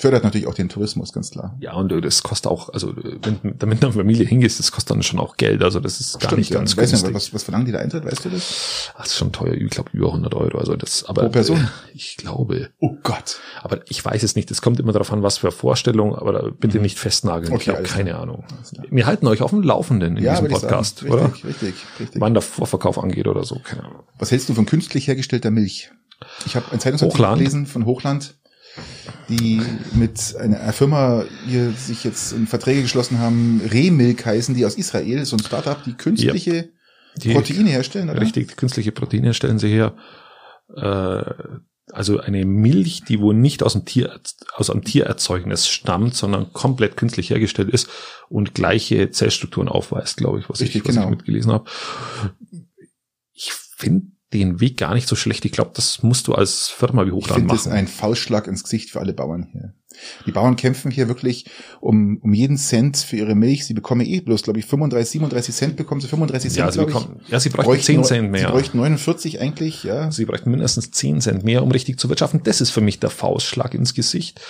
fördert natürlich auch den Tourismus, ganz klar. Ja, und äh, das kostet auch, also äh, wenn, damit eine Familie hingehst, das kostet dann schon auch Geld. Also das ist gar nicht ja. ganz Ich weiß günstig. nicht, was, was verlangen die da Eintritt, weißt du das? Ach, das ist schon teuer, ich glaube über 100 Euro. Also das, aber Pro Person? Äh, ich glaube, Oh Gott. aber ich weiß es nicht. Es kommt immer darauf an, was für Vorstellung, aber da bitte nicht festnageln. Mhm. Okay, ich habe keine Ahnung. klar. Wir halten euch auf dem Laufenden in diesem würde ich Podcast, sagen. oder? Richtig, richtig, richtig. Wann der Vorverkauf angeht oder so, keine Ahnung. Was hältst du von künstlich hergestellter Milch? Ich habe ein Zeitungsartikel gelesen von Hochland, die mit einer Firma hier sich jetzt in Verträge geschlossen haben, Remilk heißen die aus Israel, so ein Startup, die künstliche Die, Proteine herstellen, oder? Richtig, künstliche Proteine stellen sie her. Äh, also eine Milch, die wohl nicht aus dem Tier, aus einem Tiererzeugnis stammt, sondern komplett künstlich hergestellt ist und gleiche Zellstrukturen aufweist, glaube ich, was, Richtig, ich, was genau. ich mitgelesen habe. Ich finde den Weg gar nicht so schlecht. Ich glaube, das musst du als Firma wie Ich Hochland finde das ein Faustschlag ins Gesicht für alle Bauern hier. Die Bauern kämpfen hier wirklich um, um jeden Cent für ihre Milch. Sie bekommen eh bloß, glaube ich, 35, 37 Cent bekommen sie 35 Cent, Ja, sie glaube ich. bekommen, ja, sie bräuchten 10 Cent mehr. Sie bräuchten 49 eigentlich, ja. Sie bräuchten mindestens 10 Cent mehr, um richtig zu wirtschaften. Das ist für mich der Faustschlag ins Gesicht,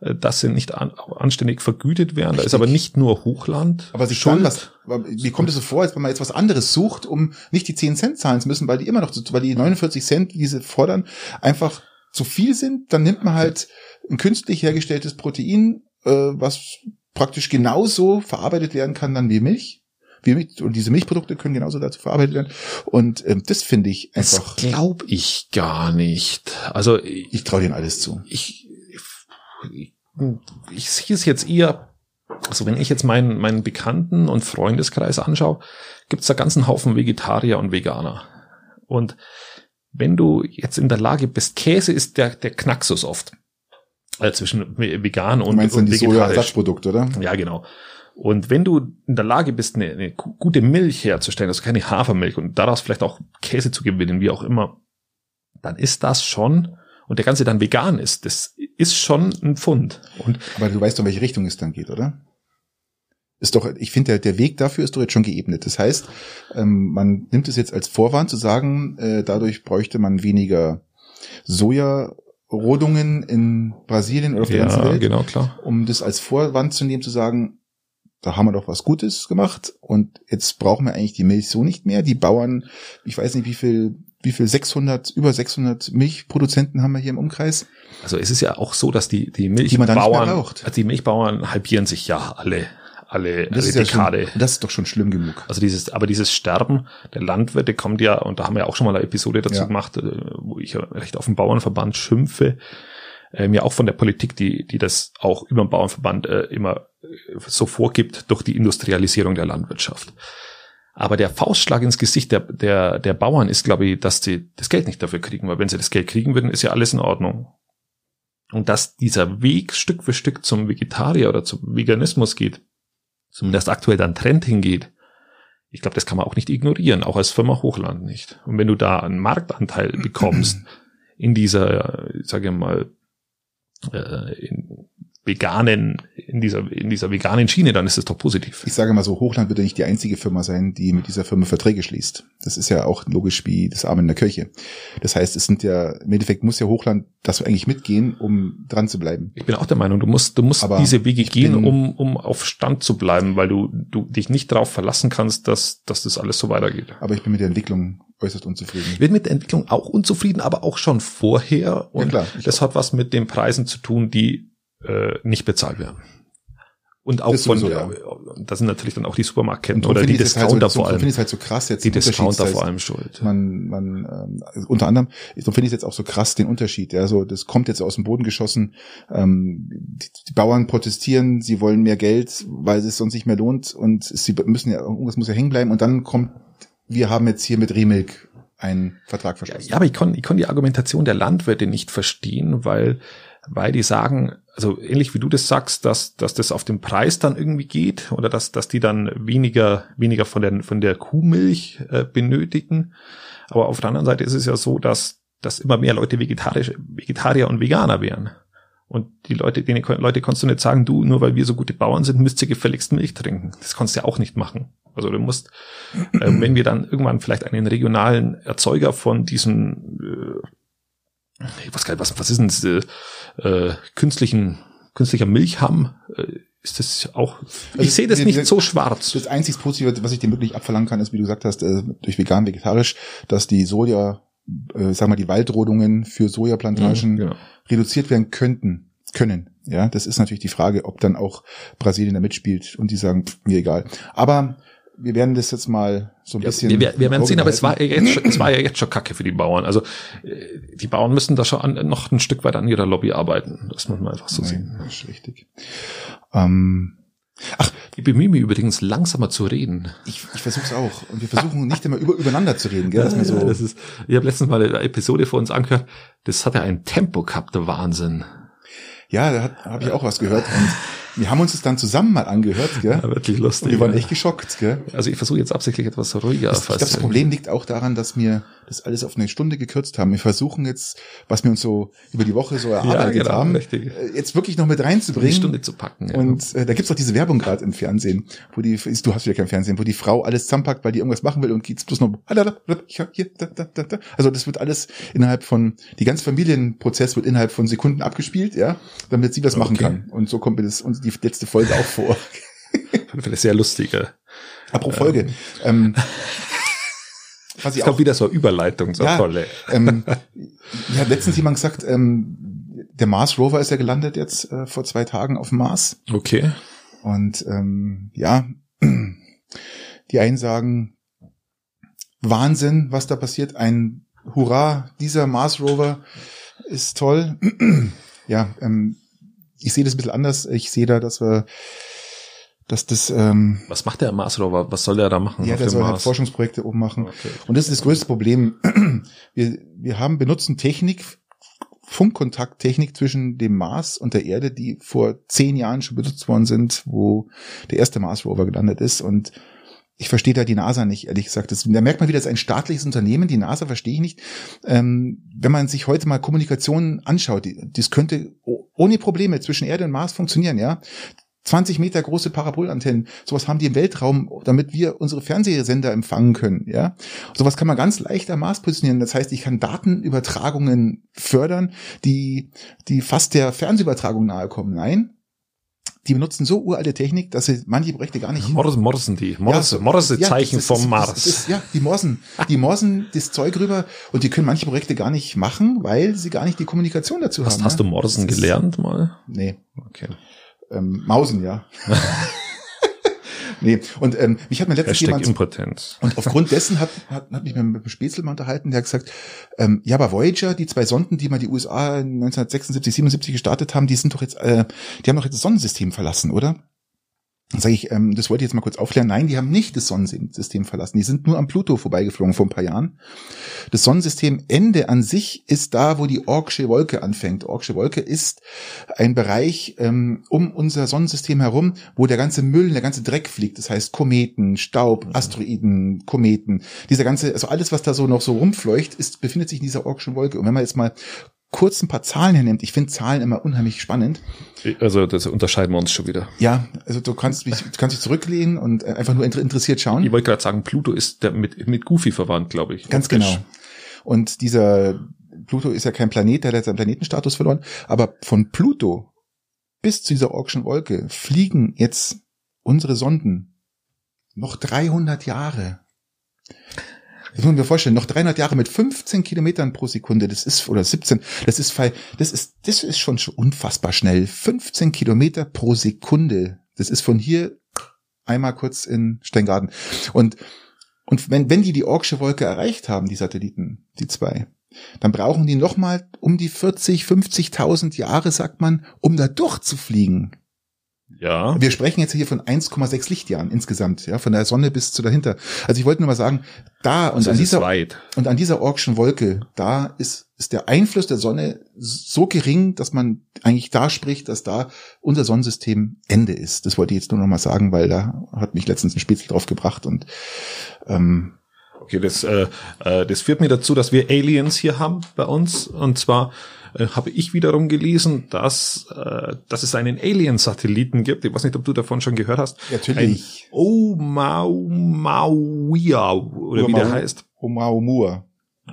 äh, dass sie nicht an, anständig vergütet werden. Da ist aber nicht nur Hochland. Aber sie schuld. was, mir kommt es so vor, als wenn man jetzt was anderes sucht, um nicht die 10 Cent zahlen zu müssen, weil die immer noch, zu- weil die 49 Cent, die sie fordern, einfach zu viel sind. Dann nimmt man halt ein künstlich hergestelltes Protein, äh, was praktisch genauso verarbeitet werden kann dann wie Milch. Wie Milch und diese Milchprodukte können genauso dazu verarbeitet werden. Und ähm, das finde ich Das einfach, glaube ich gar nicht. Also ich, ich traue denen alles zu. ich, ich, ich sehe es jetzt eher, also wenn ich jetzt meinen, meinen Bekannten- und Freundeskreis anschaue, gibt es da ganzen Haufen Vegetarier und Veganer. Und wenn du jetzt in der Lage bist, Käse ist der, der Knaxus oft. Äh, zwischen vegan Du und, meinst dann und die vegetarisch. Soja-Ersatzprodukte, oder? Ja, genau. Und wenn du in der Lage bist, eine, eine gu- gute Milch herzustellen, also keine Hafermilch und daraus vielleicht auch Käse zu gewinnen, wie auch immer, dann ist das schon, und der Ganze dann vegan ist, das ist schon ein Pfund. Und Aber du weißt doch, in welche Richtung es dann geht, oder? Ist doch, ich finde, der, der Weg dafür ist doch jetzt schon geebnet. Das heißt, ähm, man nimmt es jetzt als Vorwand zu sagen, äh, dadurch bräuchte man weniger Sojarodungen in Brasilien oder auf der ganzen ja, Welt, genau, klar. um das als Vorwand zu nehmen, zu sagen, da haben wir doch was Gutes gemacht und jetzt brauchen wir eigentlich die Milch so nicht mehr. Die Bauern, ich weiß nicht, wie viel, wie viel 600, über 600 Milchproduzenten haben wir hier im Umkreis. Also es ist ja auch so, dass die, die man dann nicht mehr Milchbauern, braucht. also die Milchbauern halbieren sich ja alle, alle, Das alle ist, ja Dekade. schon, das ist doch schon schlimm genug. Also dieses, aber dieses Sterben der Landwirte kommt ja, und da haben wir ja auch schon mal eine Episode dazu Ja. gemacht, äh, wo ich recht auf den Bauernverband schimpfe, ähm, ja auch von der Politik, die, die das auch über den Bauernverband äh, immer äh, so vorgibt durch die Industrialisierung der Landwirtschaft. Aber der Faustschlag ins Gesicht der, der, der Bauern ist, glaube ich, dass sie das Geld nicht dafür kriegen, weil wenn sie das Geld kriegen würden, ist ja alles in Ordnung. Und dass dieser Weg Stück für Stück zum Vegetarier oder zum Veganismus geht, zumindest aktuell dann Trend hingeht, ich glaube, das kann man auch nicht ignorieren, auch als Firma Hochland nicht. Und wenn du da einen Marktanteil <clears throat> bekommst in dieser, ich sage mal, äh, in veganen, in dieser, in dieser veganen Schiene, dann ist es doch positiv. Ich sage mal so, Hochland wird ja nicht die einzige Firma sein, die mit dieser Firma Verträge schließt. Das ist ja auch logisch wie das Amen in der Kirche. Das heißt, es sind ja, im Endeffekt muss ja Hochland das eigentlich mitgehen, um dran zu bleiben. Ich bin auch der Meinung, du musst, du musst Aber diese Wege gehen, um, um auf Stand zu bleiben, weil du, du dich nicht darauf verlassen kannst, dass, dass das alles so weitergeht. Aber ich bin mit der Entwicklung äußerst unzufrieden. Ich bin mit der Entwicklung auch unzufrieden, aber auch schon vorher. Und klar, ich das hat was mit den Preisen zu tun, die äh, nicht bezahlt werden. Und auch Das von, sowieso, ja. das sind natürlich dann auch die Supermarktketten oder die es halt Discounter so, vor darum finde allem. ich halt so krass jetzt. Die Discounter vor allem schuld. Man, man, ähm, also unter anderem, so finde ich jetzt auch so krass den Unterschied. Ja, so das kommt jetzt aus dem Boden geschossen. Ähm, die, die Bauern protestieren, sie wollen mehr Geld, weil es sonst nicht mehr lohnt und sie müssen ja irgendwas muss ja hängen bleiben. Und dann kommt, wir haben jetzt hier mit Remilk einen Vertrag verschlossen. Ja, aber ich kann, ich kann die Argumentation der Landwirte nicht verstehen, weil, weil die sagen, also ähnlich wie du das sagst, dass, dass das auf den Preis dann irgendwie geht oder dass, dass die dann weniger, weniger von der, von der Kuhmilch äh, benötigen. Aber auf der anderen Seite ist es ja so, dass, dass immer mehr Leute vegetarisch, Vegetarier und Veganer wären. Und die Leute, denen Leute kannst du nicht sagen, du, nur weil wir so gute Bauern sind, müsst ihr gefälligst Milch trinken. Das kannst du ja auch nicht machen. Also du musst, äh, wenn wir dann irgendwann vielleicht einen regionalen Erzeuger von diesen, äh, ich weiß gar nicht, was, was ist denn das, äh, künstlichen, künstlicher Milch haben, äh, ist das auch, ich Also sehe das die- nicht die- so schwarz. Das einzig Positive, was ich dem wirklich abverlangen kann, ist, wie du gesagt hast, äh, durch vegan, vegetarisch, dass die Soja, äh, sag mal, die Waldrodungen für Sojaplantagen Genau. reduziert werden könnten, können. Ja, das ist natürlich die Frage, ob dann auch Brasilien da mitspielt und die sagen, pff, mir egal. Aber wir werden das jetzt mal so ein Ja, bisschen. wir, wir, werden sehen, aber es war, ja jetzt schon, es war ja jetzt schon Kacke für die Bauern. Also äh, die Bauern müssen da schon an, noch ein Stück weit an ihrer Lobby arbeiten. Das muss man einfach so sehen. Nein, das ist richtig. Ähm, Ich bemühe mich übrigens langsamer zu reden. ich ich versuche es auch. Und wir versuchen nicht immer über, übereinander zu reden, gell? Dass wir so, Ja, das ist, ich habe letztens mal eine Episode vor uns angehört, das hat ja ein Tempo gehabt, der Wahnsinn. ja, da habe ich auch was gehört. Und wir haben uns das dann zusammen mal angehört, gell? Ja, wirklich lustig. Und wir waren ja. echt geschockt, gell? Also ich versuche jetzt absichtlich etwas ruhiger. Das, ich glaube, das Problem liegt auch daran, dass wir das alles auf eine Stunde gekürzt haben. Wir versuchen jetzt, was wir uns so über die Woche so erarbeitet genau, haben, richtig. äh, jetzt wirklich noch mit eine reinzubringen. Stunde zu packen. Ja. Und äh, da gibt's auch diese Werbung gerade im Fernsehen, wo die, du hast wieder kein Fernsehen, wo die Frau alles zusammenpackt, weil die irgendwas machen will und geht's bloß noch. Also das wird alles innerhalb von, die ganze Familienprozess wird innerhalb von Sekunden abgespielt, ja, damit sie machen Okay. kann. Und so kommt mir das und die letzte Folge auch vor. Ich sehr lustig. Ja. Apropos Folge. Ähm, <laughs> was ich auch kommt wieder so eine Überleitung, so Ja. tolle. ähm, <laughs> ja, letztens jemand gesagt, ähm, der Mars Rover ist ja gelandet jetzt äh, vor zwei Tagen auf dem Mars. Okay. Und ähm, ja, <clears throat> die einen sagen, Wahnsinn, was da passiert. Ein Hurra, dieser Mars Rover ist toll. <clears throat> ja, ähm, ich sehe das ein bisschen anders. Ich sehe da, dass wir, dass das, ähm, Was macht der Mars Rover? Was soll der da machen? ja, der soll halt Mars? Forschungsprojekte oben machen. Okay. Und das ist das größte Problem. <clears throat> Wir, wir haben benutzen Technik, Funkkontakttechnik zwischen dem Mars und der Erde, die vor zehn Jahren schon benutzt worden sind, wo der erste Mars Rover gelandet ist. Und ich verstehe da die NASA nicht, ehrlich gesagt. Das, da merkt man wieder, das ist ein staatliches Unternehmen. Die NASA verstehe ich nicht. Ähm, wenn man sich heute mal Kommunikation anschaut, die, das könnte ohne Probleme zwischen Erde und Mars funktionieren, ja. 20 Meter große Parabolantennen, sowas haben die im Weltraum, damit wir unsere Fernsehsender empfangen können, ja. Sowas kann man ganz leicht am Mars positionieren. Das heißt, ich kann Datenübertragungen fördern, die, die fast der Fernsehübertragung nahe kommen. Nein. Die benutzen so uralte Technik, dass sie manche Projekte gar nicht Morsen, Morsen die. Morse, ja, Morse ja, das vom das Mars. Das ist, ja, die Morsen. Die Morsen das Zeug rüber und die können manche Projekte gar nicht machen, weil sie gar nicht die Kommunikation dazu hast, haben. hast du ja. Morsen Das gelernt mal? Nee, Okay. ähm, Mausen, ja. <laughs> nee, und ähm, mich hat mir letztens jemand Impotenz. und aufgrund dessen hat, hat, hat mich mit dem Spätzle mal unterhalten, der hat gesagt, ähm, ja, aber Voyager, die zwei Sonden, die mal die USA 1976, 77 gestartet haben, die sind doch jetzt, äh, die haben doch jetzt das Sonnensystem verlassen, oder? Sage ich, ähm, das wollte ich jetzt mal kurz aufklären. Nein, die haben nicht das Sonnensystem verlassen. Die sind nur am Pluto vorbeigeflogen vor ein paar Jahren. Das Sonnensystemende an sich ist da, wo die Orksche Wolke anfängt. Orksche Wolke ist ein Bereich ähm, um unser Sonnensystem herum, wo der ganze Müll, der ganze Dreck fliegt. Das heißt Kometen, Staub, Asteroiden, Kometen. Dieser ganze, also alles, was da so noch so rumfleucht, ist, befindet sich in dieser Orkschen Wolke. Und wenn man jetzt mal kurz ein paar Zahlen hernimmt, ich finde Zahlen immer unheimlich spannend. Also das unterscheiden wir uns schon wieder. Ja, also du kannst mich, du kannst dich zurücklehnen und äh, einfach nur inter- interessiert schauen. Ich wollte gerade sagen, Pluto ist der mit, mit Goofy verwandt, glaube ich. Ganz genau. Und dieser Pluto ist ja kein Planet, der hat seinen Planetenstatus verloren. Aber von Pluto bis zu dieser Orkschen Wolke fliegen jetzt unsere Sonden noch 300 Jahre. Das muss man mir vorstellen, noch 300 Jahre mit 15 Kilometern pro Sekunde, das ist, oder 17, das ist, das ist, das ist schon schon unfassbar schnell. 15 Kilometer pro Sekunde. Das ist von hier einmal kurz in Steingarten. Und und wenn, wenn die die Orksche Wolke erreicht haben, die Satelliten, die zwei, dann brauchen die nochmal um die 40, 50.000 Jahre, sagt man, um da durchzufliegen. Ja. Wir sprechen jetzt hier von 1,6 Lichtjahren insgesamt, ja, von der Sonne bis zu dahinter. Also ich wollte nur mal sagen, da und Also an dieser weit. und an dieser Orkschen Wolke, da ist, ist der Einfluss der Sonne so gering, dass man eigentlich da spricht, dass da unser Sonnensystem Ende ist. Das wollte ich jetzt nur noch mal sagen, weil da hat mich letztens ein Spitzel drauf gebracht und ähm, Okay, das, äh, äh, das führt mir dazu, dass wir Aliens hier haben bei uns. Und zwar äh, habe ich wiederum gelesen, dass, äh, dass es einen Alien-Satelliten gibt. Ich weiß nicht, ob du davon schon gehört hast. Natürlich. Ein Oumuamua oder wie der heißt. Oumuamua.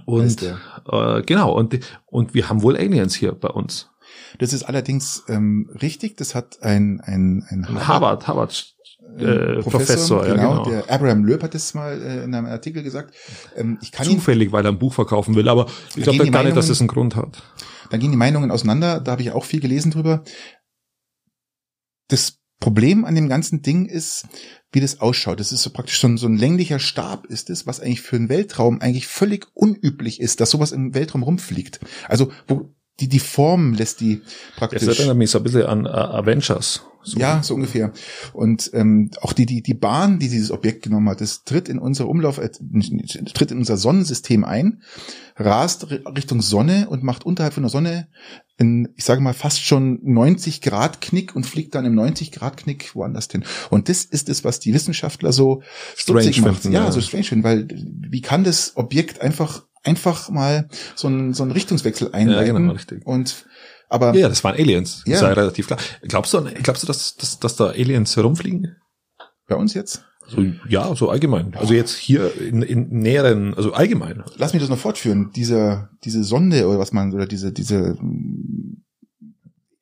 Und äh, genau, und, und wir haben wohl Aliens hier bei uns. Das ist allerdings ähm, richtig. Das hat ein ein ein Ein Harvard, Harvard äh, äh, Professor, ja, genau, genau. der Abraham Löb hat das mal äh, in einem Artikel gesagt. Ähm, ich kann ihn, Zufällig, weil er ein Buch verkaufen will, aber ich glaube gar nicht, dass es einen Grund hat. dann gehen die Meinungen auseinander. Da habe ich auch viel gelesen drüber. Das Problem an dem ganzen Ding ist, wie das ausschaut. Das ist so praktisch so ein, so ein länglicher Stab ist es, was eigentlich für einen Weltraum eigentlich völlig unüblich ist, dass sowas im Weltraum rumfliegt. Also wo die die Form lässt die Das praktisch. erinnert mich so ein bisschen an äh, Avengers. So. Ja, so ungefähr. Und ähm, auch die, die, die Bahn, die dieses Objekt genommen hat, das tritt in unser Umlauf, äh, tritt in unser Sonnensystem ein, rast Richtung Sonne und macht unterhalb von der Sonne in, ich sage mal, fast schon 90 Grad Knick und fliegt dann im 90 Grad Knick woanders hin. Und das ist es, was die Wissenschaftler so strange macht. finden, Ja, ja. so strange finden, weil wie kann das Objekt einfach einfach mal so einen, so einen Richtungswechsel einleiten? genau, richtig. Und aber Ja, das waren Aliens. Das Ja. sei relativ klar. Glaubst du, glaubst du, dass, dass, dass da Aliens herumfliegen? bei uns jetzt? So, ja, so allgemein. Also jetzt hier in, in näheren, also allgemein. lass mich das noch fortführen. Diese, diese Sonde oder was man, oder diese, diese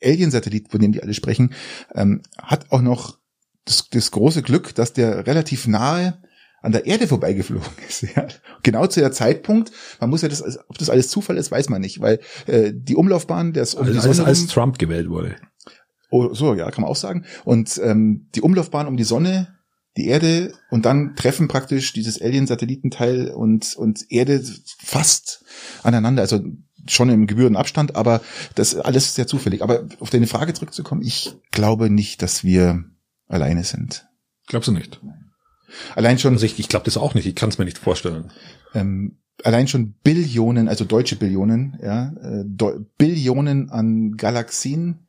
Alien-Satellit, von dem die alle sprechen, ähm, hat auch noch das, das große Glück, dass der relativ nahe an der Erde vorbeigeflogen ist. Ja. Genau zu der Zeitpunkt, man muss ja das, ob das alles Zufall ist, weiß man nicht, weil äh, die Umlaufbahn, der ist um die Als, als, Sonne als rum, Trump gewählt wurde. oh, so, ja, kann man auch sagen. Und ähm, die Umlaufbahn um die Sonne, die Erde und dann treffen praktisch dieses Alien-Satellitenteil und, und Erde fast aneinander. Also schon im gebührenden Abstand, aber das ist alles sehr zufällig. Aber auf deine Frage zurückzukommen, ich glaube nicht, dass wir alleine sind. Glaubst du nicht? Allein schon, Also ich, ich glaube das auch nicht. Ich kann es mir nicht vorstellen. ähm, allein schon Billionen, also deutsche Billionen, ja, äh, Billionen an Galaxien,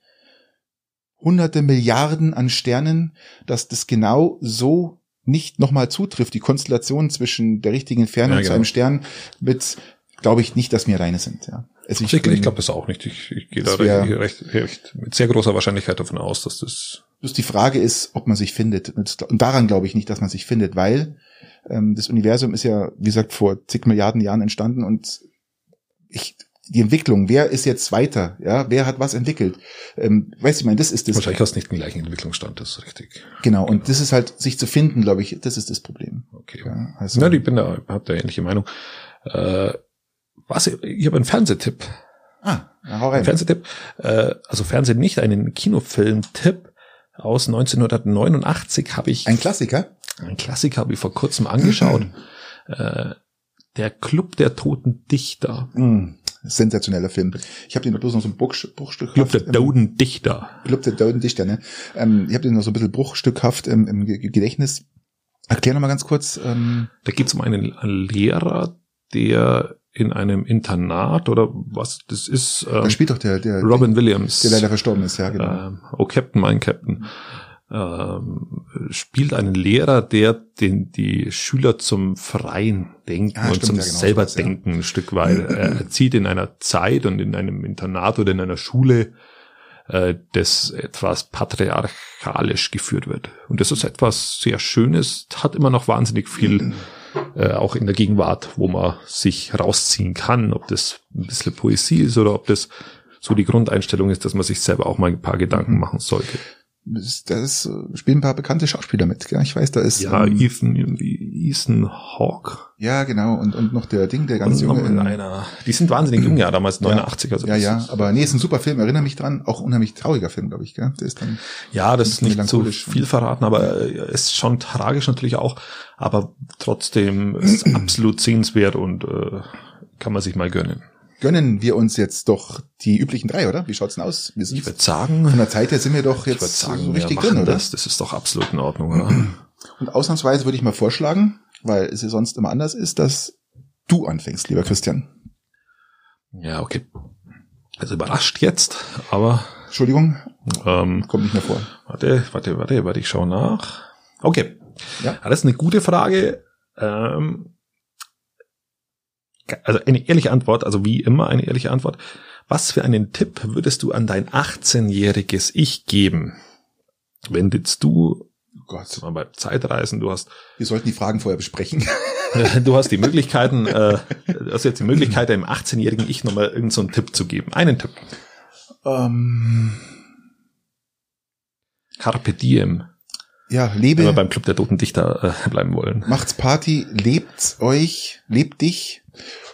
hunderte Milliarden an Sternen, dass das genau so nicht nochmal zutrifft. Die Konstellation zwischen der richtigen Entfernung Ja, zu genau. einem Stern mit, glaube ich nicht, dass wir alleine sind. Ja. Also Ich, ich, bin- glaube das auch nicht. Ich, ich gehe da wär- recht, recht, mit sehr großer Wahrscheinlichkeit davon aus, dass das Bloß die Frage ist, ob man sich findet. Und daran glaube ich nicht, dass man sich findet, weil ähm, das Universum ist ja, wie gesagt, vor zig Milliarden Jahren entstanden und ich, die Entwicklung, wer ist jetzt weiter? Ja, wer hat was entwickelt? Ähm, weißt du, ich meine, das ist das. wahrscheinlich hast du nicht den gleichen Entwicklungsstand. Das ist richtig. Genau, und das ist halt, sich zu finden, glaube ich, das ist das Problem. Okay. Ja, also, Ja, ich bin da, hab da ähnliche Meinung. Äh, was? Ich habe einen Fernsehtipp. ah, na, hau Ein rein. Fernsehtipp. Äh, also Fernsehen nicht, einen Kinofilm-Tipp aus 1989 habe ich Ein Klassiker? Ein Klassiker habe ich vor kurzem angeschaut. äh, der Club der toten Dichter. Mm, sensationeller Film. Ich habe den bloß noch so ein Bruch, Bruchstück Club der toten Dichter. Club der Toten Dichter, ne? Ähm, ich habe den noch so ein bisschen bruchstückhaft im, im Ge- Gedächtnis. Erklär noch mal ganz kurz. Ähm, Da geht es um einen Lehrer, der in einem Internat oder was das ist, da ähm, spielt doch der, der, Robin Williams. der leider verstorben ist, ja, genau. ähm, Oh Captain, mein Captain. Ähm, spielt einen Lehrer, der den die Schüler zum freien Denken Ah, und stimmt, zum ja, genau, selber sowas, ja. Denken ein Stück weit. <laughs> er erzieht in einer Zeit und in einem Internat oder in einer Schule, äh, das etwas patriarchalisch geführt wird. Und das ist etwas sehr Schönes, hat immer noch wahnsinnig viel <clears throat> äh, auch in der Gegenwart, wo man sich rausziehen kann, ob das ein bisschen Poesie ist oder ob das so die Grundeinstellung ist, dass man sich selber auch mal ein paar Gedanken Mhm. machen sollte. Das, ist- äh, spielen ein paar bekannte Schauspieler mit, gell? Ich weiß, da ist Ja, ähm, Ethan, irgendwie Ethan Hawke. ja genau und und noch der Ding, der ganz Und junge. einer, die sind wahnsinnig jung, ja, damals Ja. 89. Also ja, ja, aber nee, ist ein super Film, erinnere mich dran, auch unheimlich trauriger Film, glaube ich, gell? Der ist dann Ja, das ist nicht zu viel verraten, aber äh, ist schon tragisch natürlich auch, aber trotzdem ist <clears throat> absolut sehenswert und äh, kann man sich mal gönnen. Gönnen wir uns jetzt doch die üblichen drei, oder? Wie schaut's denn aus? Wir sind Ich würde sagen, von der Zeit her sind wir doch jetzt sagen, so richtig drin, oder? das. Das ist doch absolut in Ordnung, oder? <clears throat> Und ausnahmsweise würde ich mal vorschlagen, weil es ja sonst immer anders ist, dass du anfängst, lieber Christian. Ja, okay. Also überrascht jetzt, aber Entschuldigung, ähm, kommt nicht mehr vor. warte, warte, warte, warte, ich schaue nach. Okay. Ja. Ja, das ist eine gute Frage. Ähm, also eine ehrliche Antwort, also wie immer eine ehrliche Antwort. Was für einen Tipp würdest du an dein 18-jähriges Ich geben? Wenn jetzt du, Oh Gott, mal bei Zeitreisen, du hast, wir sollten die Fragen vorher besprechen. <laughs> du hast die Möglichkeiten, äh, du hast jetzt die Möglichkeit, deinem 18-jährigen Ich nochmal irgendeinen so einen Tipp zu geben. Einen Tipp. ähm, Carpe diem. Ja, Wenn wir lebe, beim Club der Toten Dichter äh, <laughs> bleiben wollen. macht's Party, lebt euch, lebt dich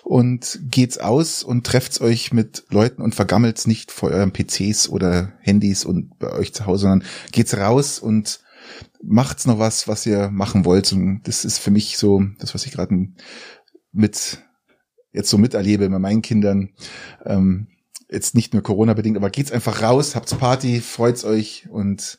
und geht's aus und trefft's euch mit Leuten und vergammelt's nicht vor euren PCs oder Handys und bei euch zu Hause, sondern geht's raus und macht's noch was, was ihr machen wollt. Und das ist für mich so das, was ich gerade mit jetzt so miterlebe bei meinen Kindern. Ähm, jetzt nicht nur Corona-bedingt, aber geht's einfach raus, habt's Party, freut's euch und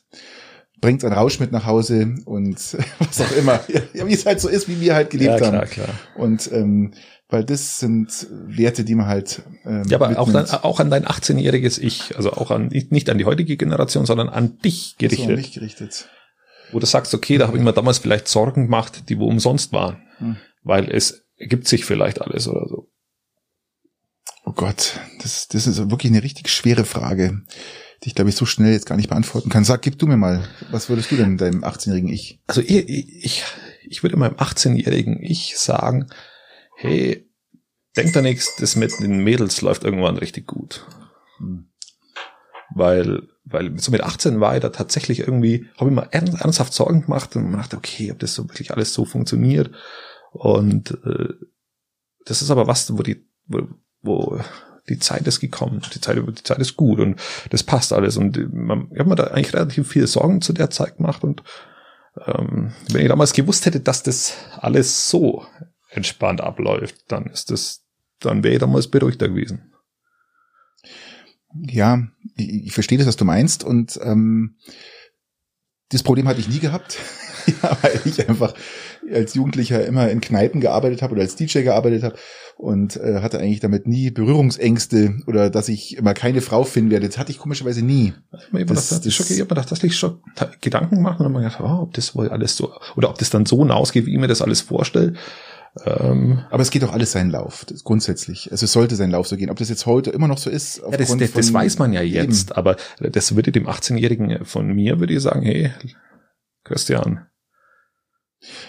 bringt einen Rausch mit nach Hause und <laughs> was auch immer. Ja, wie es halt so ist, wie wir halt gelebt ja, klar, haben. Klar. Und ähm, weil das sind Werte, die man halt. Ähm, ja, aber auch, dann, auch an dein 18-jähriges Ich, also auch an nicht an die heutige Generation, sondern an dich gerichtet. So, an mich gerichtet. Wo du sagst, okay, da habe ich mir damals vielleicht Sorgen gemacht, die wo umsonst waren, hm. weil es ergibt sich vielleicht alles oder so. Oh Gott, das, das ist wirklich eine richtig schwere Frage, die ich glaube ich so schnell jetzt gar nicht beantworten kann. Sag, gib du mir mal, was würdest du denn deinem 18-jährigen Ich? Also ich, ich, ich würde meinem 18-jährigen Ich sagen, hey, denk da nichts, das mit den Mädels läuft irgendwann richtig gut. Hm. Weil, weil so mit 18 war ich da tatsächlich irgendwie, habe ich mal ernsthaft Sorgen gemacht und man dachte, okay, ob das so wirklich alles so funktioniert. Und äh, das ist aber was, wo die, wo, wo die Zeit ist gekommen, die Zeit, die Zeit ist gut und das passt alles. Und man, ich habe mir da eigentlich relativ viele Sorgen zu der Zeit gemacht und ähm, wenn ich damals gewusst hätte, dass das alles so entspannt abläuft, dann ist das, dann wäre ich damals beruhigter gewesen. Ja, ich, ich verstehe das, was du meinst und ähm, das Problem hatte ich nie gehabt. <laughs> ja, weil ich einfach als Jugendlicher immer in Kneipen gearbeitet habe oder als DJ gearbeitet habe und äh, hatte eigentlich damit nie Berührungsängste oder dass ich immer keine Frau finden werde. Das hatte ich komischerweise nie. Ich habe mir das, das, das, ich hab mir tatsächlich schon Gedanken gemacht und dann gedacht, oh, ob das wohl alles so oder ob das dann so hinausgeht, wie ich mir das alles vorstelle. Ähm, Aber es geht doch alles seinen Lauf, grundsätzlich. Also es sollte seinen Lauf so gehen. Ob das jetzt heute immer noch so ist, ja, das, das, das weiß man ja jetzt. Eben. Aber das würde dem 18-Jährigen von mir, würde ich sagen, hey, Christian.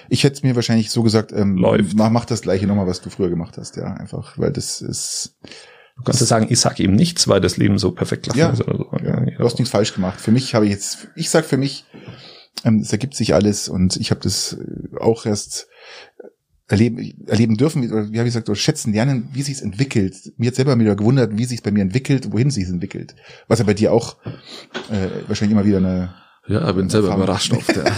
Ich hätte mir wahrscheinlich so gesagt, ähm, Läuft. Mach, mach das gleiche nochmal, was du früher gemacht hast, ja, einfach, weil das ist. Du kannst ja sagen, ich sag eben nichts, weil das Leben so perfekt laufen ja, ist oder so. Ja, ja, du hast nichts falsch gemacht. Für mich habe ich jetzt, ich sag für mich, ähm, es ergibt sich alles und ich habe das auch erst erleben, erleben dürfen, oder wie habe ich gesagt, oder schätzen lernen, wie sich es entwickelt. Mir hat selber wieder gewundert, wie sich es bei mir entwickelt, wohin sich es entwickelt. Was ja bei dir auch äh, wahrscheinlich immer wieder eine. Ja, ich bin selber Farbe. überrascht oft. Ja. <laughs>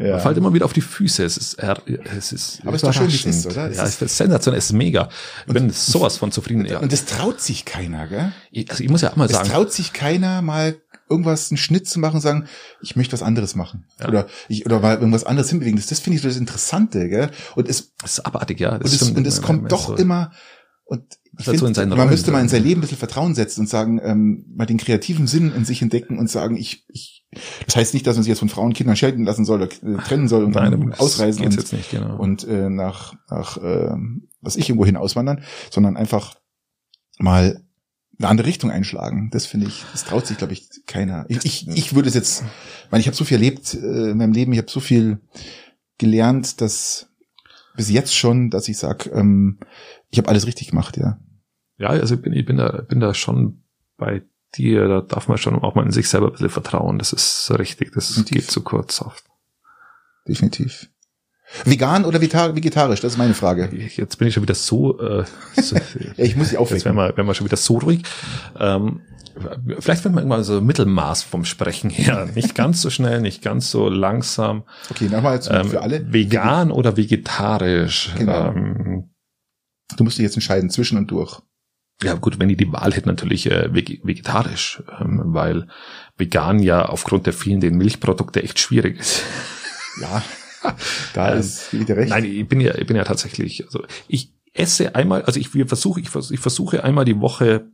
ja. Man fällt immer wieder auf die Füße. Es ist, es ist Aber es ist doch schön, wie es ist, oder? ja, es ist sensationell, es ist mega. Ich bin sowas von zufrieden. Ja. Und es traut sich keiner, gell? Also ich muss ja auch mal sagen. Es traut sich keiner mal irgendwas, einen Schnitt zu machen, sagen, ich möchte was anderes machen. Ja. Oder ich, oder mal irgendwas anderes hinbewegen. Das, das finde ich so das Interessante, gell? Und es, das ist abartig, ja. Das und, es, und es kommt doch so immer, und ich find, man Rollen müsste mal in sein Leben ein bisschen Vertrauen setzen und sagen, ähm, mal den kreativen Sinn in sich entdecken und sagen, ich, ich, das heißt nicht, dass man sich jetzt von Frauen, Kindern scheiden lassen soll oder äh, trennen soll und Nein, dann ausreisen und, nicht, genau. und äh, nach, nach äh, was ich irgendwo hin auswandern, sondern einfach mal eine andere Richtung einschlagen. Das finde ich, das traut sich, glaube ich, keiner. Ich, ich, ich würde es jetzt, weil ich habe so viel erlebt äh, in meinem Leben, ich habe so viel gelernt, dass bis jetzt schon, dass ich sag, ähm, ich habe alles richtig gemacht, ja. Ja, also ich bin, ich bin da, bin da schon bei dir, da darf man schon auch mal in sich selber ein bisschen vertrauen. Das ist richtig, das Definitiv. geht zu kurz oft. Definitiv. Vegan oder vegetarisch? Das ist meine Frage. Jetzt bin ich schon wieder so. Äh, so ja, <laughs> ich muss dich aufwecken. Jetzt werden wir, werden wir schon wieder so ruhig. Ähm, vielleicht wird man irgendwann so Mittelmaß vom Sprechen her. <laughs> Nicht ganz so schnell, nicht ganz so langsam. Okay, nochmal jetzt ähm, für alle. Vegan oder vegetarisch? Genau. Ähm, du musst dich jetzt entscheiden, zwischen und durch. Ja gut, wenn ich die Wahl hätte, natürlich äh, vegetarisch, ähm, weil vegan ja aufgrund der vielen Milchprodukte echt schwierig ist. Ja, da <laughs> ähm, ist wieder recht. Nein, ich bin ja, ich bin ja tatsächlich, also ich esse einmal, also ich versuche, ich, ich versuche einmal die Woche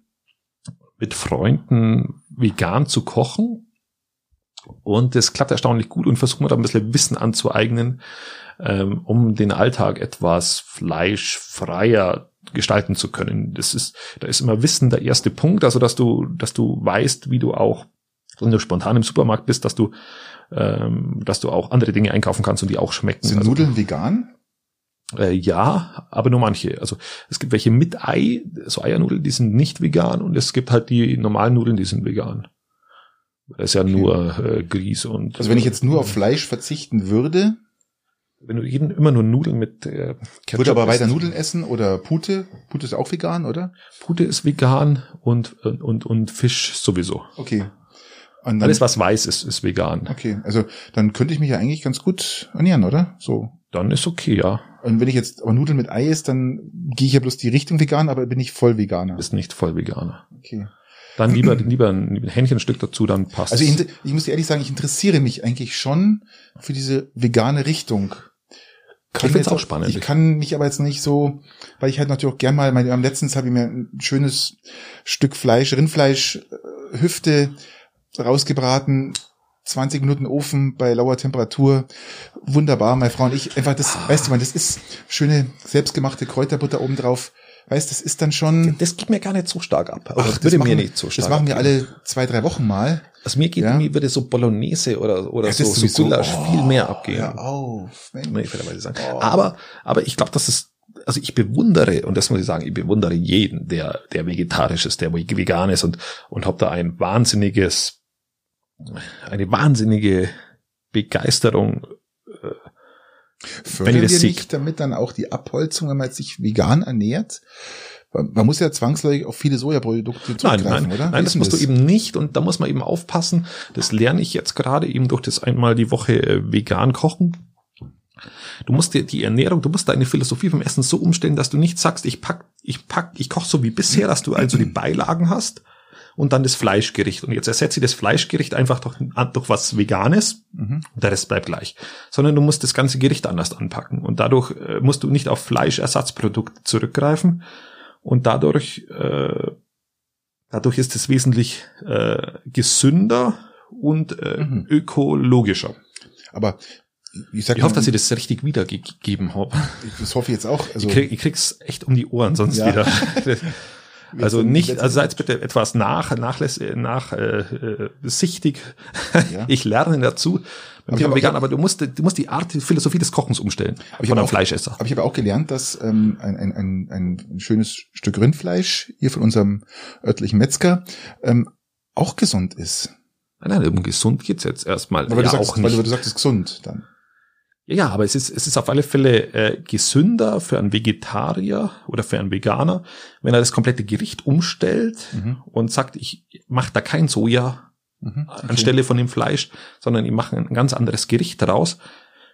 mit Freunden vegan zu kochen. Und das klappt erstaunlich gut und versuchen wir da ein bisschen Wissen anzueignen, ähm, um den Alltag etwas fleischfreier gestalten zu können. Das ist, da ist immer Wissen der erste Punkt, also dass du, dass du weißt, wie du auch, wenn du spontan im Supermarkt bist, dass du ähm, dass du auch andere Dinge einkaufen kannst und die auch schmecken. Sind also, Nudeln vegan? Äh, ja, aber nur manche. Also es gibt welche mit Ei, so Eiernudeln, die sind nicht vegan und es gibt halt die normalen Nudeln, die sind vegan. Das ist ja okay. nur äh, Grieß und. Also wenn ich jetzt nur auf Fleisch verzichten würde, wenn du jeden immer nur Nudeln mit äh, Ketchup Würde aber weiter Nudeln essen oder Pute? Pute ist auch vegan, oder? Pute ist vegan und und und Fisch sowieso. Okay. Dann, Alles, was weiß ist, ist vegan. Okay, also dann könnte ich mich ja eigentlich ganz gut ernähren, oder? So. Dann ist okay, ja. Und wenn ich jetzt aber Nudeln mit Ei ist, dann gehe ich ja bloß die Richtung vegan, aber bin ich voll Veganer. Bist nicht voll Veganer. Okay. Dann lieber, lieber ein Hähnchenstück dazu, dann passt. Also ich, ich muss dir ehrlich sagen, ich interessiere mich eigentlich schon für diese vegane Richtung. Kann ich finde auch spannend. Ich kann mich aber jetzt nicht so, weil ich halt natürlich auch gern mal, mein, am letztens habe ich mir ein schönes Stück Fleisch, Rindfleisch, äh, Hüfte rausgebraten, 20 Minuten Ofen bei lauer Temperatur. Wunderbar, meine Frau und ich. Einfach das, ah. weißt du, man, das ist schöne selbstgemachte Kräuterbutter oben drauf. Weißt, das ist dann schon. Das geht mir gar nicht so stark ab. Ach, das, würde machen, mir nicht so stark. Das machen wir alle zwei, drei Wochen mal. Also mir geht, ja. mir würde so Bolognese oder, oder ja, so, so Gulasch oh, viel mehr abgehen. Hör auf, Mensch. sagen. Oh. Aber, aber ich glaube, dass es also ich bewundere, und das muss ich sagen, ich bewundere jeden, der, der vegetarisch ist, der vegan ist und, und habe da ein wahnsinniges, eine wahnsinnige Begeisterung. Äh, Fördern wenn ich das wir nicht damit dann auch die Abholzung, wenn man sich vegan ernährt? Man muss ja zwangsläufig auf viele Sojaprodukte zurückgreifen, nein, nein, oder? Nein, das musst das? du eben nicht und da muss man eben aufpassen. Das lerne ich jetzt gerade eben durch das einmal die Woche äh, vegan kochen. Du musst dir die Ernährung, du musst deine Philosophie vom Essen so umstellen, dass du nicht sagst, ich pack, ich pack, ich koche so wie bisher, dass du also die <clears throat> Beilagen hast und dann das Fleischgericht. Und jetzt ersetze ich das Fleischgericht einfach durch, durch was Veganes mhm. und der Rest bleibt gleich. Sondern du musst das ganze Gericht anders anpacken. Und dadurch äh, musst du nicht auf Fleischersatzprodukte zurückgreifen, und dadurch, äh, dadurch ist es wesentlich äh, gesünder und äh, mhm. ökologischer. Aber ich, ich hoffe, dass ich das richtig wiedergegeben habe. Das hoffe ich jetzt auch. Also ich, krieg, ich krieg's echt um die Ohren sonst ja. wieder. <laughs> <laughs> Also nicht, also seid bitte etwas nach, nachlässig, nach, äh, äh, sichtig. Ja. <laughs> Ich lerne dazu beim Thema vegan, aber du musst, du musst die Art, die Philosophie des Kochens umstellen aber von einem Fleischesser. Aber ich habe auch gelernt, dass ähm, ein, ein, ein, ein schönes Stück Rindfleisch hier von unserem örtlichen Metzger ähm, auch gesund ist. Nein, nein, um gesund geht's jetzt erstmal. Aber ja, du sagst, auch nicht. Weil du, du sagst, es ist gesund dann. Ja, aber es ist, es ist auf alle Fälle äh, gesünder für einen Vegetarier oder für einen Veganer, wenn er das komplette Gericht umstellt mhm. und sagt, ich mache da kein Soja mhm, okay. anstelle von dem Fleisch, sondern ich mache ein ganz anderes Gericht daraus,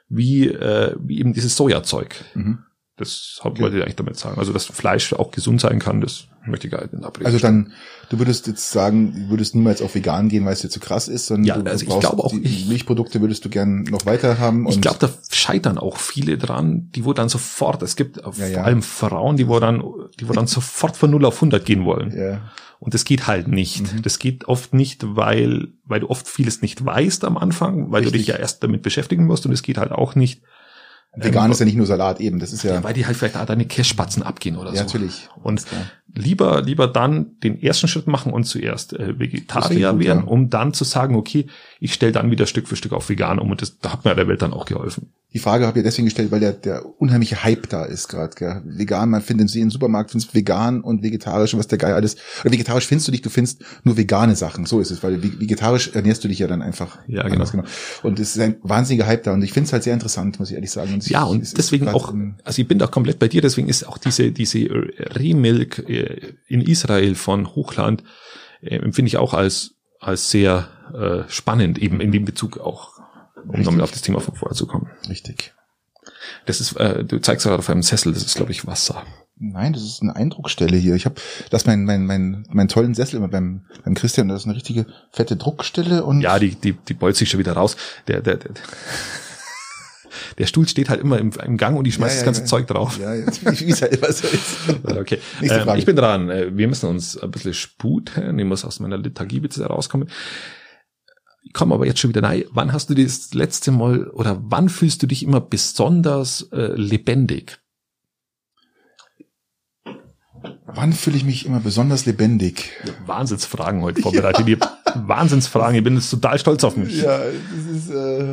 wie, äh, wie eben dieses Sojazeug. Mhm. Das okay. wollte ich eigentlich damit sagen. Also, dass Fleisch auch gesund sein kann, das möchte ich gar nicht in Abrede Also dann, du würdest jetzt sagen, du würdest niemals auf vegan gehen, weil es dir zu krass ist, sondern ja, also ich glaube auch, die Milchprodukte würdest du gern noch weiter haben. ich glaube, da scheitern auch viele dran, die wo dann sofort, es gibt ja, vor ja. allem Frauen, die wo dann, die wo dann sofort von 0 auf 100 gehen wollen. Ja. Und das geht halt nicht. Mhm. Das geht oft nicht, weil, weil du oft vieles nicht weißt am Anfang, weil Richtig. du dich ja erst damit beschäftigen musst und es geht halt auch nicht, Vegan ähm, ist ja nicht nur Salat eben, das ist ja. ja weil die halt vielleicht auch deine Kässpatzen abgehen oder ja, so. natürlich. Und lieber, lieber dann den ersten Schritt machen und zuerst äh, Vegetarier werden, ja. um dann zu sagen, okay, ich stelle dann wieder Stück für Stück auf vegan um und das, da hat mir der Welt dann auch geholfen. Die Frage habe ich deswegen gestellt, weil der, der unheimliche Hype da ist gerade. Vegan, man findet sie im Supermarkt, findest vegan und vegetarisch und was der Geil alles. Oder vegetarisch findest du dich, du findest nur vegane Sachen. So ist es, weil vegetarisch ernährst du dich ja dann einfach. Ja, genau. genau. Und es ist ein wahnsinniger Hype da und ich finde es halt sehr interessant, muss ich ehrlich sagen. Und ja, und deswegen auch, also ich bin da komplett bei dir, deswegen ist auch diese, diese Remilk äh, in Israel von Hochland, äh, empfinde ich auch als, als sehr äh, spannend, eben in dem Bezug auch um nochmal auf das Thema von vorher zu kommen. Richtig. Das ist, äh, du zeigst gerade auf einem Sessel, das ist, glaube ich, Wasser. Nein, das ist eine Eindruckstelle hier. Ich habe das mein mein mein mein tollen Sessel immer beim beim Christian, das ist eine richtige fette Druckstelle und ja, die die die beult sich schon wieder raus. Der der der, <laughs> der Stuhl steht halt immer im, im Gang und die schmeißt ja, ja, das ganze ja. Zeug drauf. Ja, <laughs> wie es halt immer so ist. <laughs> okay. Ähm, ich bin dran. Äh, wir müssen uns ein bisschen sputen. Ich muss aus meiner Lethargie bitte rauskommen ich komme aber jetzt schon wieder rein. Wann hast du das letzte Mal oder wann fühlst du dich immer besonders äh, lebendig? Wann fühle ich mich immer besonders lebendig? Wahnsinnsfragen heute vorbereitet. Ich Wahnsinnsfragen. Ich bin jetzt total stolz auf mich. Ja, das ist, äh,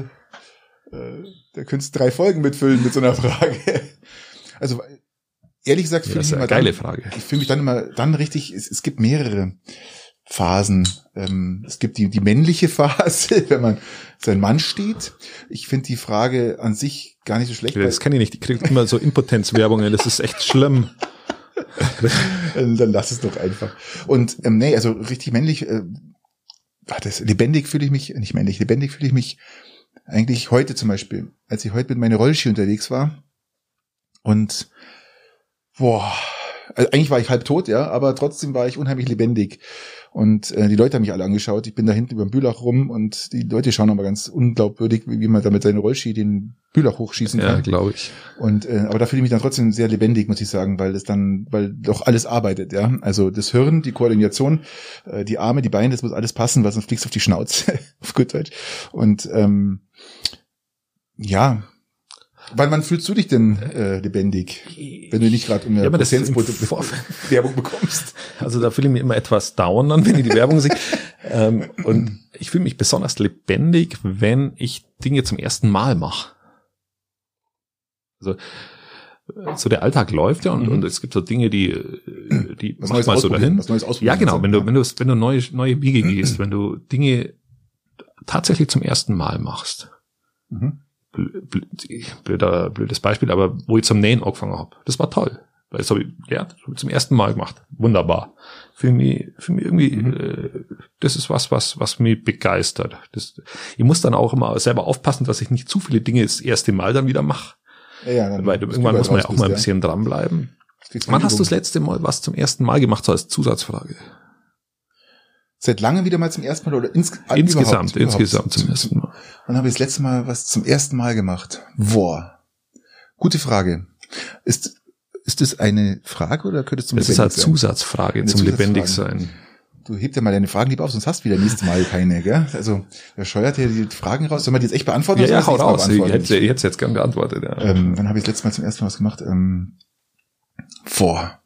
äh, da könntest du drei Folgen mitfüllen mit so einer Frage. Also ehrlich gesagt fühle ja, ich mich immer geile dann, Frage. Ich fühle mich dann immer dann richtig. Es, es gibt mehrere Phasen. Ähm, es gibt die, die männliche <laughs> Phase, wenn man sein Mann steht. Ich finde die Frage an sich gar nicht so schlecht. Das kenne ich nicht. Die kriegt immer so Impotenzwerbungen. Das ist echt schlimm. <laughs> Dann lass es doch einfach. Und ähm, nee, also richtig männlich, äh, das, lebendig fühle ich mich, nicht männlich, lebendig fühle ich mich eigentlich heute zum Beispiel, als ich heute mit meiner Rollski unterwegs war, Und boah, also eigentlich war ich halb tot, ja, aber trotzdem war ich unheimlich lebendig. Und äh, die Leute haben mich alle angeschaut. Ich bin da hinten über den Bülach rum und die Leute schauen aber ganz unglaubwürdig, wie, man da mit seinem Rollski den Bülach hochschießen kann. Ja, glaube ich. Und äh, aber da fühle ich mich dann trotzdem sehr lebendig, muss ich sagen, weil es dann, weil doch alles arbeitet, ja. Also das Hirn, die Koordination, äh, die Arme, die Beine, das muss alles passen, weil sonst fliegst du auf die Schnauze, <laughs> auf gut Deutsch. Und ähm, ja, Wann, wann fühlst du dich denn äh, lebendig, wenn du nicht gerade eine Ja, <laughs> Werbung bekommst? Also da fühle ich mich immer etwas down an, wenn ich die Werbung sehe. ähm, und ich fühle mich besonders lebendig, wenn ich Dinge zum ersten Mal mache. Also so der Alltag läuft ja und, Mhm. und es gibt so Dinge, die, äh, die Was machst Neues mal so dahin. Ja, genau. Wenn du, wenn du, wenn du neue, neue Wege <clears throat> gehst, wenn du Dinge tatsächlich zum ersten Mal machst. Mhm. Blö- blö- Blöder, blödes Beispiel, aber wo ich zum Nähen angefangen habe. Das war toll. Weil das habe ich gelernt, das hab ich zum ersten Mal gemacht. Wunderbar. Für mich, für mich irgendwie, Mhm. äh, das ist was, was, was mich begeistert. Das, ich muss dann auch immer selber aufpassen, dass ich nicht zu viele Dinge das erste Mal dann wieder mache. Ja, ja, dann Weil irgendwann muss man ja auch mal ein bisschen dranbleiben. Kriegst du Wann hast du das letzte Mal was zum ersten Mal gemacht, so als Zusatzfrage? Seit langem wieder mal zum ersten Mal oder ins, Insgesamt, überhaupt, insgesamt überhaupt. zum ersten Mal. Wann habe ich das letzte Mal was zum ersten Mal gemacht? Boah. Gute Frage. Ist, ist das eine Frage oder könnte es zum Das ist eine Lebendig sein? Zusatzfrage Eine zum Zusatzfrage. lebendig sein. Du heb dir mal deine Fragen lieber auf, sonst hast du wieder nächstes Mal keine, gell? Also, der scheuert hier die Fragen raus. Sollen wir die jetzt echt beantworten? Ja, ja, soll hau das raus. Ich hätte, hätte jetzt gern beantwortet. Ja. Ähm, wann habe ich das letzte Mal zum ersten Mal was gemacht? Ähm, boah,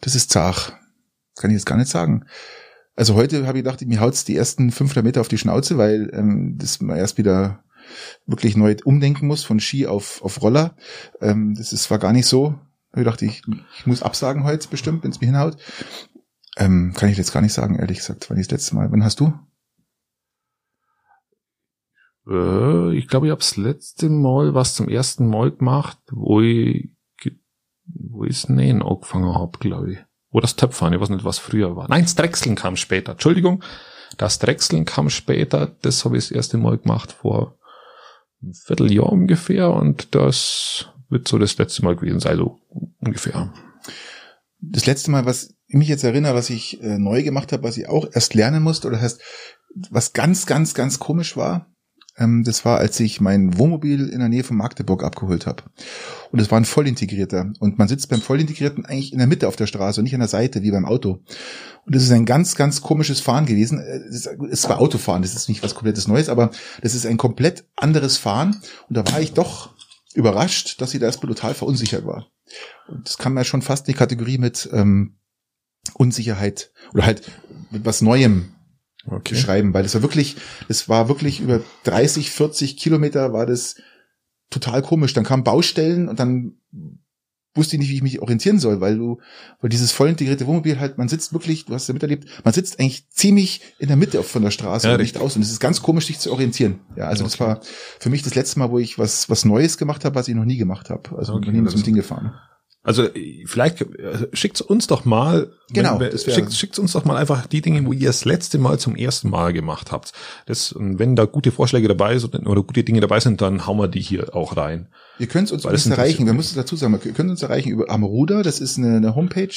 das ist zart. Kann ich jetzt gar nicht sagen. Also heute habe ich gedacht, mir haut's die ersten 500 Meter auf die Schnauze, weil ähm, das man erst wieder wirklich neu umdenken muss von Ski auf, auf Roller. Ähm, das ist, war gar nicht so. Ich gedacht, ich, ich muss absagen heute bestimmt, wenn es mir hinhaut. Ähm, kann ich jetzt gar nicht sagen, ehrlich gesagt, wann ich das letzte Mal. Wann hast du? Äh, ich glaube, ich habe das letzte Mal was zum ersten Mal gemacht, wo ich, wo ich das Nähen angefangen habe, glaube ich. Wo das Töpfern, ich weiß nicht, was früher war. Nein, das Drechseln kam später. Entschuldigung, das Drechseln kam später. Das habe ich das erste Mal gemacht vor einem Vierteljahr ungefähr und das wird so das letzte Mal gewesen sein, so ungefähr. das letzte Mal, was ich mich jetzt erinnere, was ich äh, neu gemacht habe, was ich auch erst lernen musste, oder heißt, was ganz, ganz, ganz komisch war, ähm, das war, als ich mein Wohnmobil in der Nähe von Magdeburg abgeholt habe. Und es war ein vollintegrierter. Und man sitzt beim vollintegrierten eigentlich in der Mitte auf der Straße und nicht an der Seite, wie beim Auto. Und das ist ein ganz, ganz komisches Fahren gewesen. Äh, Es ist, es war Autofahren, das ist nicht was komplettes Neues, aber das ist ein komplett anderes Fahren. Und da war ich doch überrascht, dass ich da erstmal total verunsichert war. Und das kann man schon fast in die Kategorie mit ähm, Unsicherheit oder halt mit was Neuem Okay. beschreiben, weil das war wirklich, das war wirklich über 30, 40 Kilometer war das total komisch. Dann kamen Baustellen und dann wusste ich nicht, wie ich mich orientieren soll, weil du, weil dieses voll integrierte Wohnmobil halt, man sitzt wirklich, du hast ja miterlebt, man sitzt eigentlich ziemlich in der Mitte von der Straße Ja, und nicht aus. Und es ist ganz komisch, sich zu orientieren. Ja, also das Okay. war für mich das letzte Mal, wo ich was, was Neues gemacht habe, was ich noch nie gemacht habe. Also Okay, okay, nie mit so einem das- Ding gefahren. Also äh, vielleicht äh, schickt's uns doch mal, Genau, wär- schickt, schickt's uns doch mal einfach die Dinge, wo ihr das letzte Mal zum ersten Mal gemacht habt. Das, und wenn da gute Vorschläge dabei sind oder gute Dinge dabei sind, dann hauen wir die hier auch rein. Ihr könnt uns übrigens erreichen. Wir müssen dazu sagen, wir können uns erreichen über Amruda. Das ist eine, eine Homepage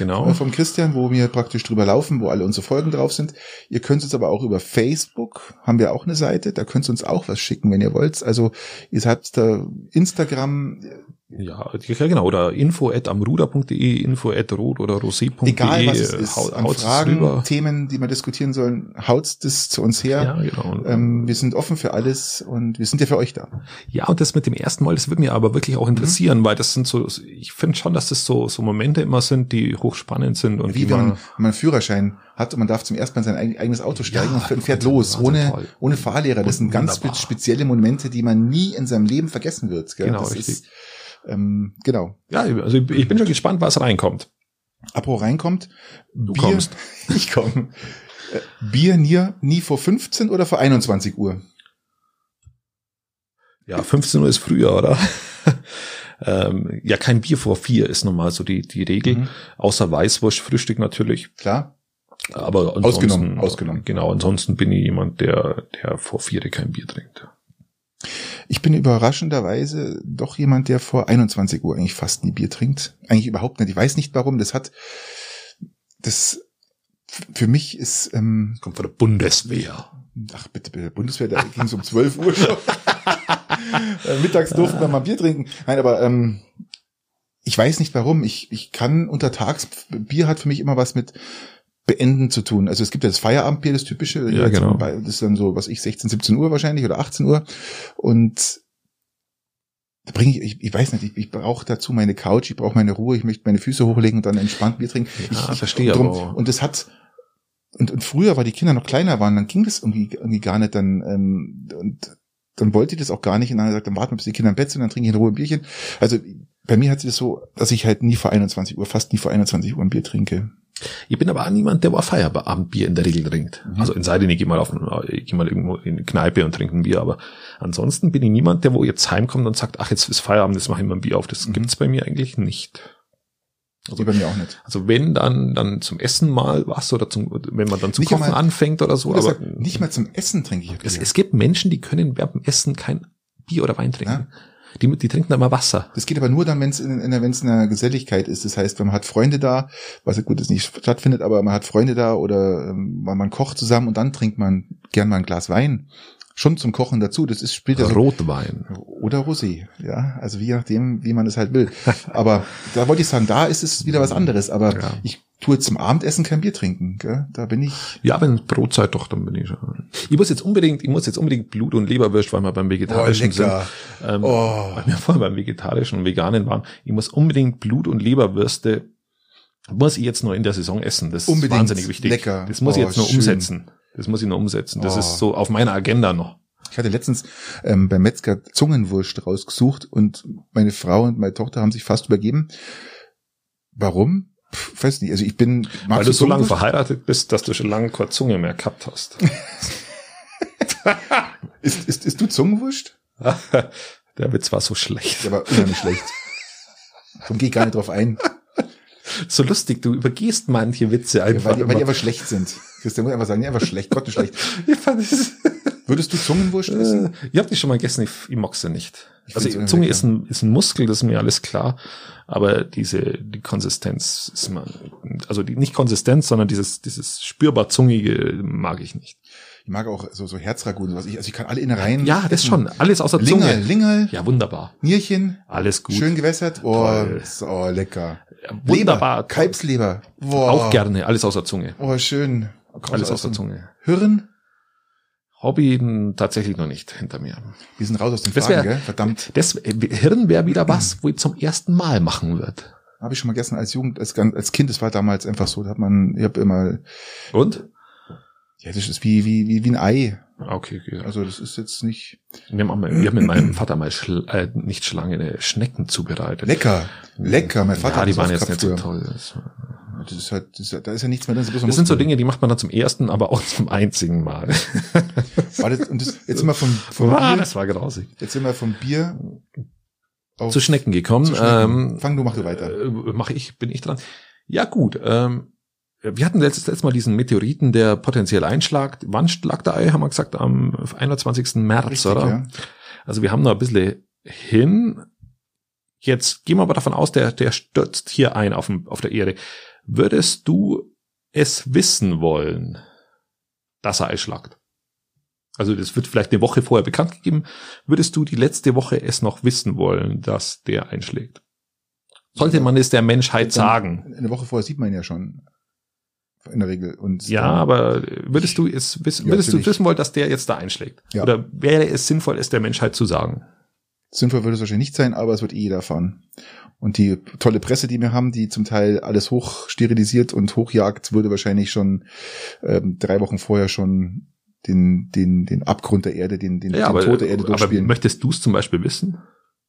Genau. äh, vom Christian, wo wir praktisch drüber laufen, wo alle unsere Folgen drauf sind. Ihr könnt uns aber auch über Facebook, haben wir auch eine Seite, da könnt ihr uns auch was schicken, wenn ihr wollt. Also ihr habt da Instagram, Ja, genau. Oder info at amruder.de, info at rot oder rosé.de. egal was es ist, hau- an haut's Fragen, rüber. Themen, die wir diskutieren sollen, haut das zu uns her. Ja, genau. Ähm, wir sind offen für alles und wir sind ja für euch da. Ja, und das mit dem ersten Mal, das würde mir aber wirklich auch interessieren, Mhm. weil das sind so, ich finde schon, dass das so, so Momente immer sind, die hochspannend sind und Wie wenn man, man, man einen Führerschein hat und man darf zum ersten Mal in sein eig- eigenes Auto steigen Ja, und fährt- los, ohne, toll. ohne Fahrlehrer. Das sind ganz Wunderbar. spezielle Momente, die man nie in seinem Leben vergessen wird. Gell? Genau, das richtig. Ist, ähm, genau. ja, also ich bin schon gespannt, was reinkommt. Apro reinkommt. Du Bier, kommst. <laughs> Ich komme. Äh, Bier nie, nie vor 15 oder vor 21 Uhr? Ja, 15 Uhr ist früher, oder? <laughs> ähm, ja, kein Bier vor vier ist normal so die, die Regel. Mhm. Außer Weißwurst, Frühstück natürlich. Klar. Aber ansonsten, Ausgenommen, ausgenommen. Genau, ansonsten bin ich jemand, der, der vor vier kein Bier trinkt. Ich bin überraschenderweise doch jemand, der vor 21 Uhr eigentlich fast nie Bier trinkt. Eigentlich überhaupt nicht. Ich weiß nicht warum. Das hat, das, für mich ist, ähm, Kommt von der Bundeswehr. ach bitte, bitte, Bundeswehr, da ging es um 12 Uhr schon. <laughs> Äh, Mittags durften wir mal Bier trinken. Nein, aber ähm, ich weiß nicht warum. Ich, ich kann untertags, Bier hat für mich immer was mit Beenden zu tun. Also es gibt ja das Feierabendbier, das typische. Ja, genau. Das ist dann so, was ich, 16, 17 Uhr wahrscheinlich oder 18 Uhr. Und da bringe ich, ich, ich weiß nicht, ich, ich brauche dazu meine Couch, ich brauche meine Ruhe, ich möchte meine Füße hochlegen und dann entspannt Bier trinken. Ja, ich, verstehe drum, aber auch. Und das hat, und, und früher, weil die Kinder noch kleiner waren, dann ging das irgendwie, irgendwie gar nicht, dann, ähm, und dann wollte ich das auch gar nicht und dann hat er gesagt, dann warten wir, bis die Kinder im Bett sind, dann trinke ich in Ruhe ein Bierchen. Also bei mir hat sich das so, dass ich halt nie vor 21 Uhr, fast nie vor 21 Uhr ein Bier trinke. Ich bin aber auch niemand, der war Feierabendbier in der Regel trinkt. Mhm. Also in sei denn, ich gehe mal auf, ich gehe mal irgendwo in eine Kneipe und trinke ein Bier, aber ansonsten bin ich niemand, der wo jetzt heimkommt und sagt, ach, jetzt ist Feierabend, jetzt mache ich mal ein Bier auf. Das Mhm. gibt's bei mir eigentlich nicht. Also bei mir auch nicht. Also wenn dann, dann zum Essen mal was oder zum, wenn man dann zum Nicht Kochen einmal- anfängt oder so, aber nicht mal zum Essen trinke ich es, es gibt Menschen, die können während dem Essen kein Bier oder Wein trinken. Die, die trinken dann mal Wasser. Das geht aber nur dann, wenn es in, in, der- wenn es eine Geselligkeit ist. Das heißt, wenn man hat Freunde da, was gut ist nicht stattfindet, aber man hat Freunde da oder ähm, man kocht zusammen und dann trinkt man gern mal ein Glas Wein. Schon zum Kochen dazu. Das ist so Rotwein. oder Rosé, ja, also je nachdem, wie man es halt will. Aber da wollte ich sagen, da ist es wieder was anderes. Aber Ja. ich tue zum Abendessen kein Bier trinken. Gell? Da bin ich. Ja, wenn Brotzeit doch, dann bin ich schon. Ich muss jetzt unbedingt, ich muss jetzt unbedingt Blut und Leberwürst, weil wir beim Vegetarischen sind. Ähm, Oh. Weil wir vorher beim Vegetarischen und Veganen waren. Ich muss unbedingt Blut und Leberwürste, muss ich jetzt noch in der Saison essen. Das Unbedingt. ist wahnsinnig wichtig. Lecker. Das muss ich Oh, jetzt noch schön. umsetzen. Das muss ich noch umsetzen. Das Oh. ist so auf meiner Agenda noch. Ich hatte letztens ähm, beim Metzger Zungenwurst rausgesucht und meine Frau und meine Tochter haben sich fast übergeben. Warum? Pff, weiß nicht. Also ich bin. Weil du so lange verheiratet bist, dass du schon lange keine Zunge mehr gehabt hast. <laughs> Ist, ist, ist du Zungenwurst? <laughs> Der Witz war so schlecht. Der war unheimlich schlecht. Darum gehe ich gar nicht drauf ein, <laughs> So lustig, du übergehst manche Witze einfach. weil die, weil die einfach schlecht sind. Christian muss einfach sagen, die einfach schlecht, Gott schlecht. <laughs> ich fand das, Würdest du Zungenwurst essen? Äh, ihr habt die schon mal gegessen, ich, ich mag sie nicht. Ich also Zunge ist ein, ist ein Muskel, das ist mir alles klar. Aber diese, die Konsistenz ist man, also die, nicht Konsistenz, sondern dieses, dieses spürbar zungige mag ich nicht. Ich mag auch so, so Herzragout und sowas. Ich, also ich kann alle Innereien. Ja, das essen. schon. Alles außer Lingerl, Zunge. Lingerl, Ja, wunderbar. Nierchen, Alles gut. schön gewässert. Oh, so lecker. Wunderbar. Leber, Kalbsleber. Boah. Auch gerne. Alles außer Zunge. Oh, schön. Alles außer Zunge. Hirn? Hobby tatsächlich noch nicht hinter mir. Wir sind raus aus den Das Fragen, wär- gell? Verdammt. Das Hirn wäre wieder was, wo ich zum ersten Mal machen wird. Habe ich schon mal gestern als Jugend, als, als Kind, das war damals einfach so, da hat man, ich habe immer, Und? ja, das ist wie, wie, wie, wie ein Ei. Okay, okay. Also das ist jetzt nicht Wir haben, auch mal, wir haben mit meinem Vater mal Schla äh, nicht Schlange, äh, Schnecken zubereitet. lecker. Lecker. Mein Vater ja, hat die das waren jetzt nicht so toll. Das, Das ist halt, das ist, da ist ja nichts mehr drin. ein das sind so. Dinge, die macht man dann zum ersten, aber auch zum einzigen Mal. <laughs> War das, und das, jetzt sind wir vom, vom Ah, Bier, das war grausig. jetzt sind wir vom Bier auf, Zu Schnecken gekommen. zu Schnecken. Ähm, Fang du, mach du weiter. äh, mach ich, bin ich dran. Ja, gut. Ähm, wir hatten letztes, letztes Mal diesen Meteoriten, der potenziell einschlagt. Wann lag der Ei, haben wir gesagt, am 21. März, Richtig, oder? ja. Also wir haben noch ein bisschen hin. Jetzt gehen wir aber davon aus, der, der stürzt hier ein auf, dem, auf der Erde. Würdest du es wissen wollen, dass er einschlagt? Also das wird vielleicht eine Woche vorher bekannt gegeben. Würdest du die letzte Woche es noch wissen wollen, dass der einschlägt? Sollte man es der Menschheit sagen? Eine Woche vorher sieht man ja schon. In der Regel. Und Ja, aber würdest du es wissen, Ja, würdest du natürlich. wissen wollen, dass der jetzt da einschlägt? Ja. Oder wäre es sinnvoll, es der Menschheit zu sagen? Sinnvoll würde es wahrscheinlich nicht sein, aber es wird eh jeder erfahren. Und die tolle Presse, die wir haben, die zum Teil alles hochsterilisiert und hochjagt, würde wahrscheinlich schon ähm, drei Wochen vorher schon den, den, den Abgrund der Erde, den, den, Ja, den aber, Tod der Erde aber durchspielen. möchtest du es zum Beispiel wissen?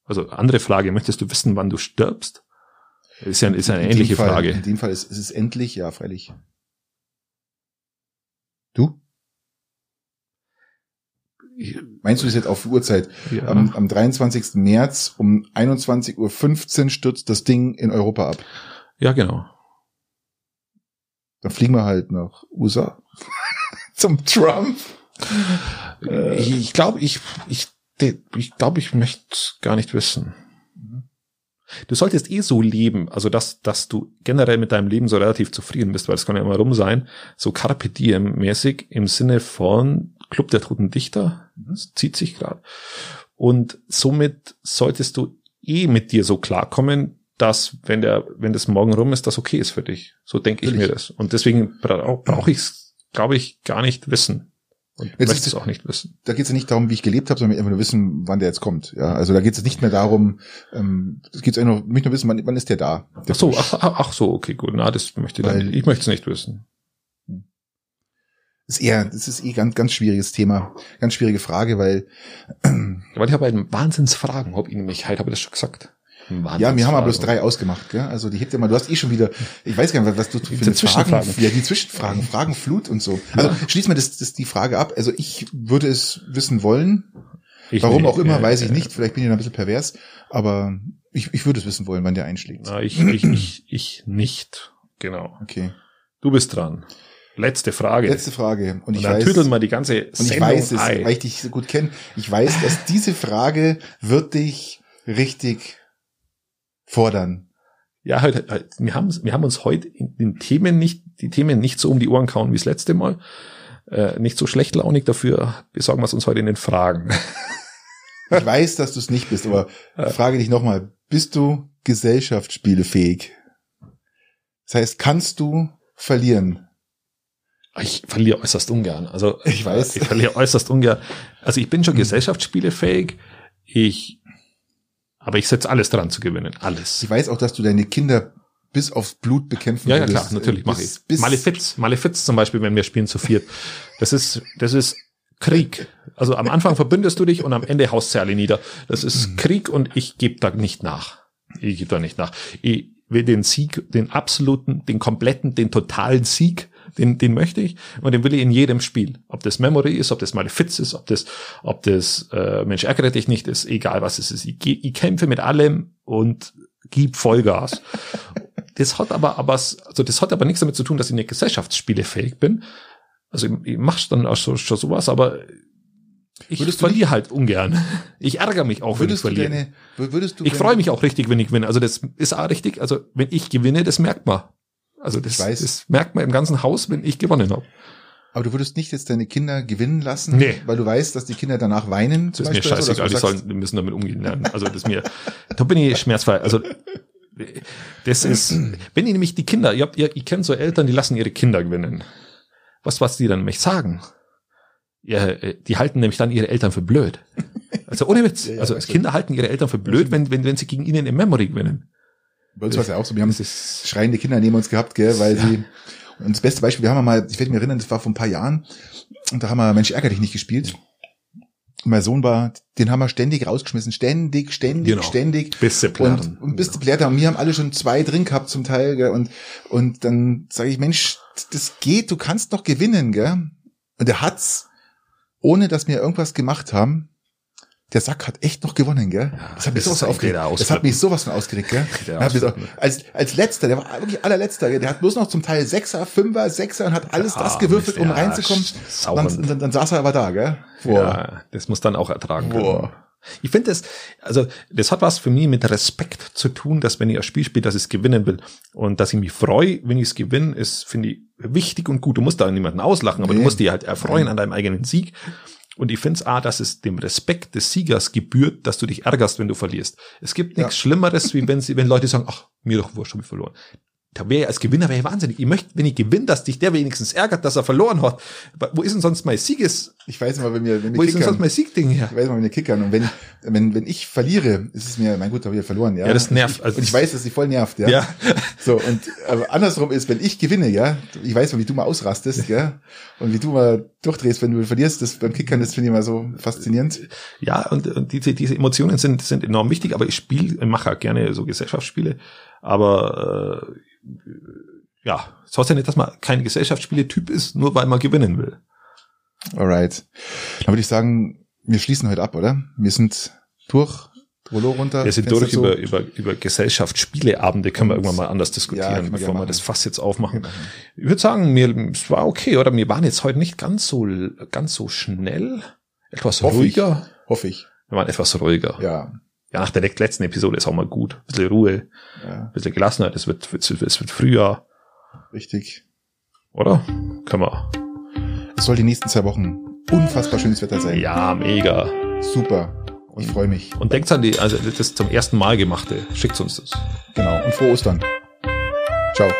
Also andere Frage, möchtest du wissen, wann du stirbst? Ist ja, ist ja eine In ähnliche Fall, Frage. In dem Fall ist, ist es endlich, ja, freilich. Du? Meinst du das jetzt auf Uhrzeit? Ja. Am, am 23. März um 21.15 Uhr stürzt das Ding in Europa ab. ja, genau. Dann fliegen wir halt nach USA. <laughs> Zum Trump. ich ich glaube, ich, ich ich glaube, ich möchte gar nicht wissen. Du solltest eh so leben, also dass, dass du generell mit deinem Leben so relativ zufrieden bist, weil es kann ja immer rum sein, so Carpe Diem mäßig im Sinne von Club der Toten Dichter, das zieht sich gerade. Und somit solltest du eh mit dir so klarkommen, dass wenn der, wenn das morgen rum ist, das okay ist für dich. So denke ich mir das. Und deswegen brauche brauch ich es, glaube ich, gar nicht wissen. Und Jetzt möchte es auch nicht wissen. Da geht es ja nicht darum, wie ich gelebt habe, sondern einfach nur wissen, wann der jetzt kommt. Ja, also da geht es nicht mehr darum, ähm, es geht einfach nur, mich nur wissen, wann, wann ist der da? Der Ach so, ach, ach, so, okay, gut. Na, das möchte ich dann, ich möchte es nicht wissen. ist eher, das ist eh ganz, ganz schwieriges Thema, ganz schwierige Frage, weil Weil ich habe einen Wahnsinnsfragen, hab ich nämlich, heute habe ich das schon gesagt. Ja, wir haben aber bloß drei ausgemacht, gell? Also die hebt ja mal, du hast eh schon wieder, ich weiß gar nicht, was du für Die eine Zwischenfragen. Fragen, ja, die Zwischenfragen, Fragenflut und so. Also schließ mal das, das die Frage ab. Also ich würde es wissen wollen. Ich Warum nicht, auch immer, äh, weiß ich äh, nicht. Vielleicht bin ich da ein bisschen pervers, aber ich, ich würde es wissen wollen, wann der einschlägt. Na, ich, ich, ich, ich nicht. Genau. Okay. Du bist dran. Letzte Frage. Letzte Frage. Und Und ich dann weiß, tüdeln wir die ganze und ich Sendung weiß es, ein. weil ich dich so gut kenne. Ich weiß, dass diese Frage wird dich richtig fordern. Ja, halt, halt, wir haben, wir haben uns heute in den Themen nicht, die Themen nicht so um die Ohren kauen wie das letzte Mal. Äh, nicht so schlecht launig dafür besorgen wir es uns heute in den Fragen. <laughs> Ich weiß, dass du es nicht bist, aber ich frage dich nochmal, bist du gesellschaftsspielefähig? Das heißt, kannst du verlieren? Ich verliere äußerst ungern. Also Ich weiß. Ich verliere äußerst ungern. Also ich bin schon gesellschaftsspielefähig. Ich, aber ich setze alles dran zu gewinnen. Alles. Ich weiß auch, dass du deine Kinder bis aufs Blut bekämpfen Ja, ja, klar, natürlich mache ich. bis- Malefiz, Malefiz zum Beispiel, wenn wir spielen zu viert. Das ist, das ist Krieg. Also am Anfang <laughs> verbündest du dich und am Ende haust du alle nieder. Das ist Mhm. Krieg und ich gebe da nicht nach. Ich gebe da nicht nach. Ich will den Sieg, den absoluten, den kompletten, den totalen Sieg, den, den möchte ich und den will ich in jedem Spiel. Ob das Memory ist, ob das Malefiz ist, ob das, ob das äh, Mensch ärgere dich nicht ist, egal was es ist. Ich, ich kämpfe mit allem und gib Vollgas. <laughs> Das hat aber, aber, also das hat aber nichts damit zu tun, dass ich nicht gesellschaftsspielefähig bin. Also ich, ich mach's dann auch so, schon sowas, aber ich Würdest verliere halt ungern. Ich ärgere mich auch, wenn ich verliere. deine, wür- würdest du Ich freue mich auch richtig, wenn ich gewinne. Also das ist auch richtig. Also wenn ich gewinne, das merkt man. Also das, das merkt man im ganzen Haus, wenn ich gewonnen habe. Aber du würdest nicht jetzt deine Kinder gewinnen lassen, Nee. weil du weißt, dass die Kinder danach weinen. Das ist mir Beispiel, also, dass scheißegal. Die sollen, die müssen damit umgehen lernen. Also das ist mir, da bin ich schmerzfrei. Also das ist, wenn ihr nämlich die Kinder, ihr habt, ihr, ihr kennt so Eltern, die lassen ihre Kinder gewinnen. Was, was die dann nämlich sagen? Ja, äh, die halten nämlich dann ihre Eltern für blöd. Also ohne Witz. <laughs> Ja, ja, also das Kinder halten ihre Eltern für blöd, wenn, wenn, wenn sie gegen ihnen im Memory gewinnen. Bei uns war es ja auch so, wir haben schreiende Kinder neben uns gehabt, gell, weil sie, und das beste Beispiel, wir haben mal, ich werde mich erinnern, das war vor ein paar Jahren, und da haben wir Mensch ärger dich nicht gespielt. Und mein Sohn war, den haben wir ständig rausgeschmissen, ständig, ständig, Genau. ständig. bis sie. Und, und bis Blätter haben, wir haben alle schon zwei drin gehabt zum Teil, gell, und, und dann sage ich, Mensch, das geht, du kannst noch gewinnen, gell. Und er hat's, ohne dass wir irgendwas gemacht haben, der Sack hat echt noch gewonnen, gell? das hat mich sowas aufgeregt. Das hat mich sowas von ausgeregt, gell? <laughs> So, als, als letzter, der war wirklich allerletzter, gell? der hat bloß noch zum Teil Sechser, Fünfer, Sechser und hat alles Ja, das gewürfelt, um ja, reinzukommen. Dann, dann, dann saß er aber da, gell? Boah. Ja, das muss dann auch ertragen können. Boah. Ich finde das, also das hat was für mich mit Respekt zu tun, dass wenn ich ein Spiel spiele, dass ich es gewinnen will. Und dass ich mich freue, wenn ich es gewinne, ist, finde ich, wichtig und gut. Du musst da niemanden auslachen, aber Nee. du musst dich halt erfreuen an deinem eigenen Sieg. Und ich finde es auch, dass es dem Respekt des Siegers gebührt, dass du dich ärgerst, wenn du verlierst. Es gibt nichts Ja. Schlimmeres, wie wenn sie, wenn Leute sagen, ach, mir doch wurscht, hab ich verloren. Da wäre ich als Gewinner wäre ich wahnsinnig. Ich möchte, wenn ich gewinne, dass dich der wenigstens ärgert, dass er verloren hat. Wo ist denn sonst mein Sieges, Ich weiß immer, wenn wir, wenn wir wo ist denn sonst kickern, mein Siegding her? ich weiß immer, wenn wir kickern und wenn, wenn, wenn ich verliere, ist es mir, mein gut, da habe ich ja verloren, ja. Ja, das nervt. Ich, Also und ich weiß, dass sie voll nervt, ja. Ja. So, und aber andersrum ist, wenn ich gewinne, ja, ich weiß, wie du mal ausrastest, ja, und wie du mal durchdrehst, wenn du verlierst, das beim Kickern, das finde ich mal so faszinierend. Ja, und, und diese, diese Emotionen sind, sind enorm wichtig, aber ich spiele, ich mache gerne so Gesellschaftsspiele, aber äh, ja, es heißt ja nicht, dass man kein Gesellschaftsspiele-Typ ist, nur weil man gewinnen will. Alright. Dann würde ich sagen, wir schließen heute ab, oder? Wir sind durch, Rollo runter. Wir sind Fenster durch zu. über, über, über Gesellschaftsspieleabende, können wir irgendwann mal anders Ja, diskutieren, können wir bevor wir das Fass jetzt aufmachen. Ich würde sagen, mir, es war okay, oder? Wir waren jetzt heute nicht ganz so, ganz so schnell, etwas Hoffe ich. ruhiger. Hoffe ich. Wir waren etwas ruhiger. Ja. Ja, nach der letzten Episode ist auch mal gut. Ein bisschen Ruhe, Ja, ein bisschen Gelassenheit. Es wird, es wird, Frühjahr, richtig. oder? Können wir. Es soll die nächsten zwei Wochen unfassbar schönes Wetter sein. Ja, mega. Super. Ich freue mich. Und denkt an die, also das zum ersten Mal gemachte. Schickt uns das. Genau. Und frohe Ostern. Ciao.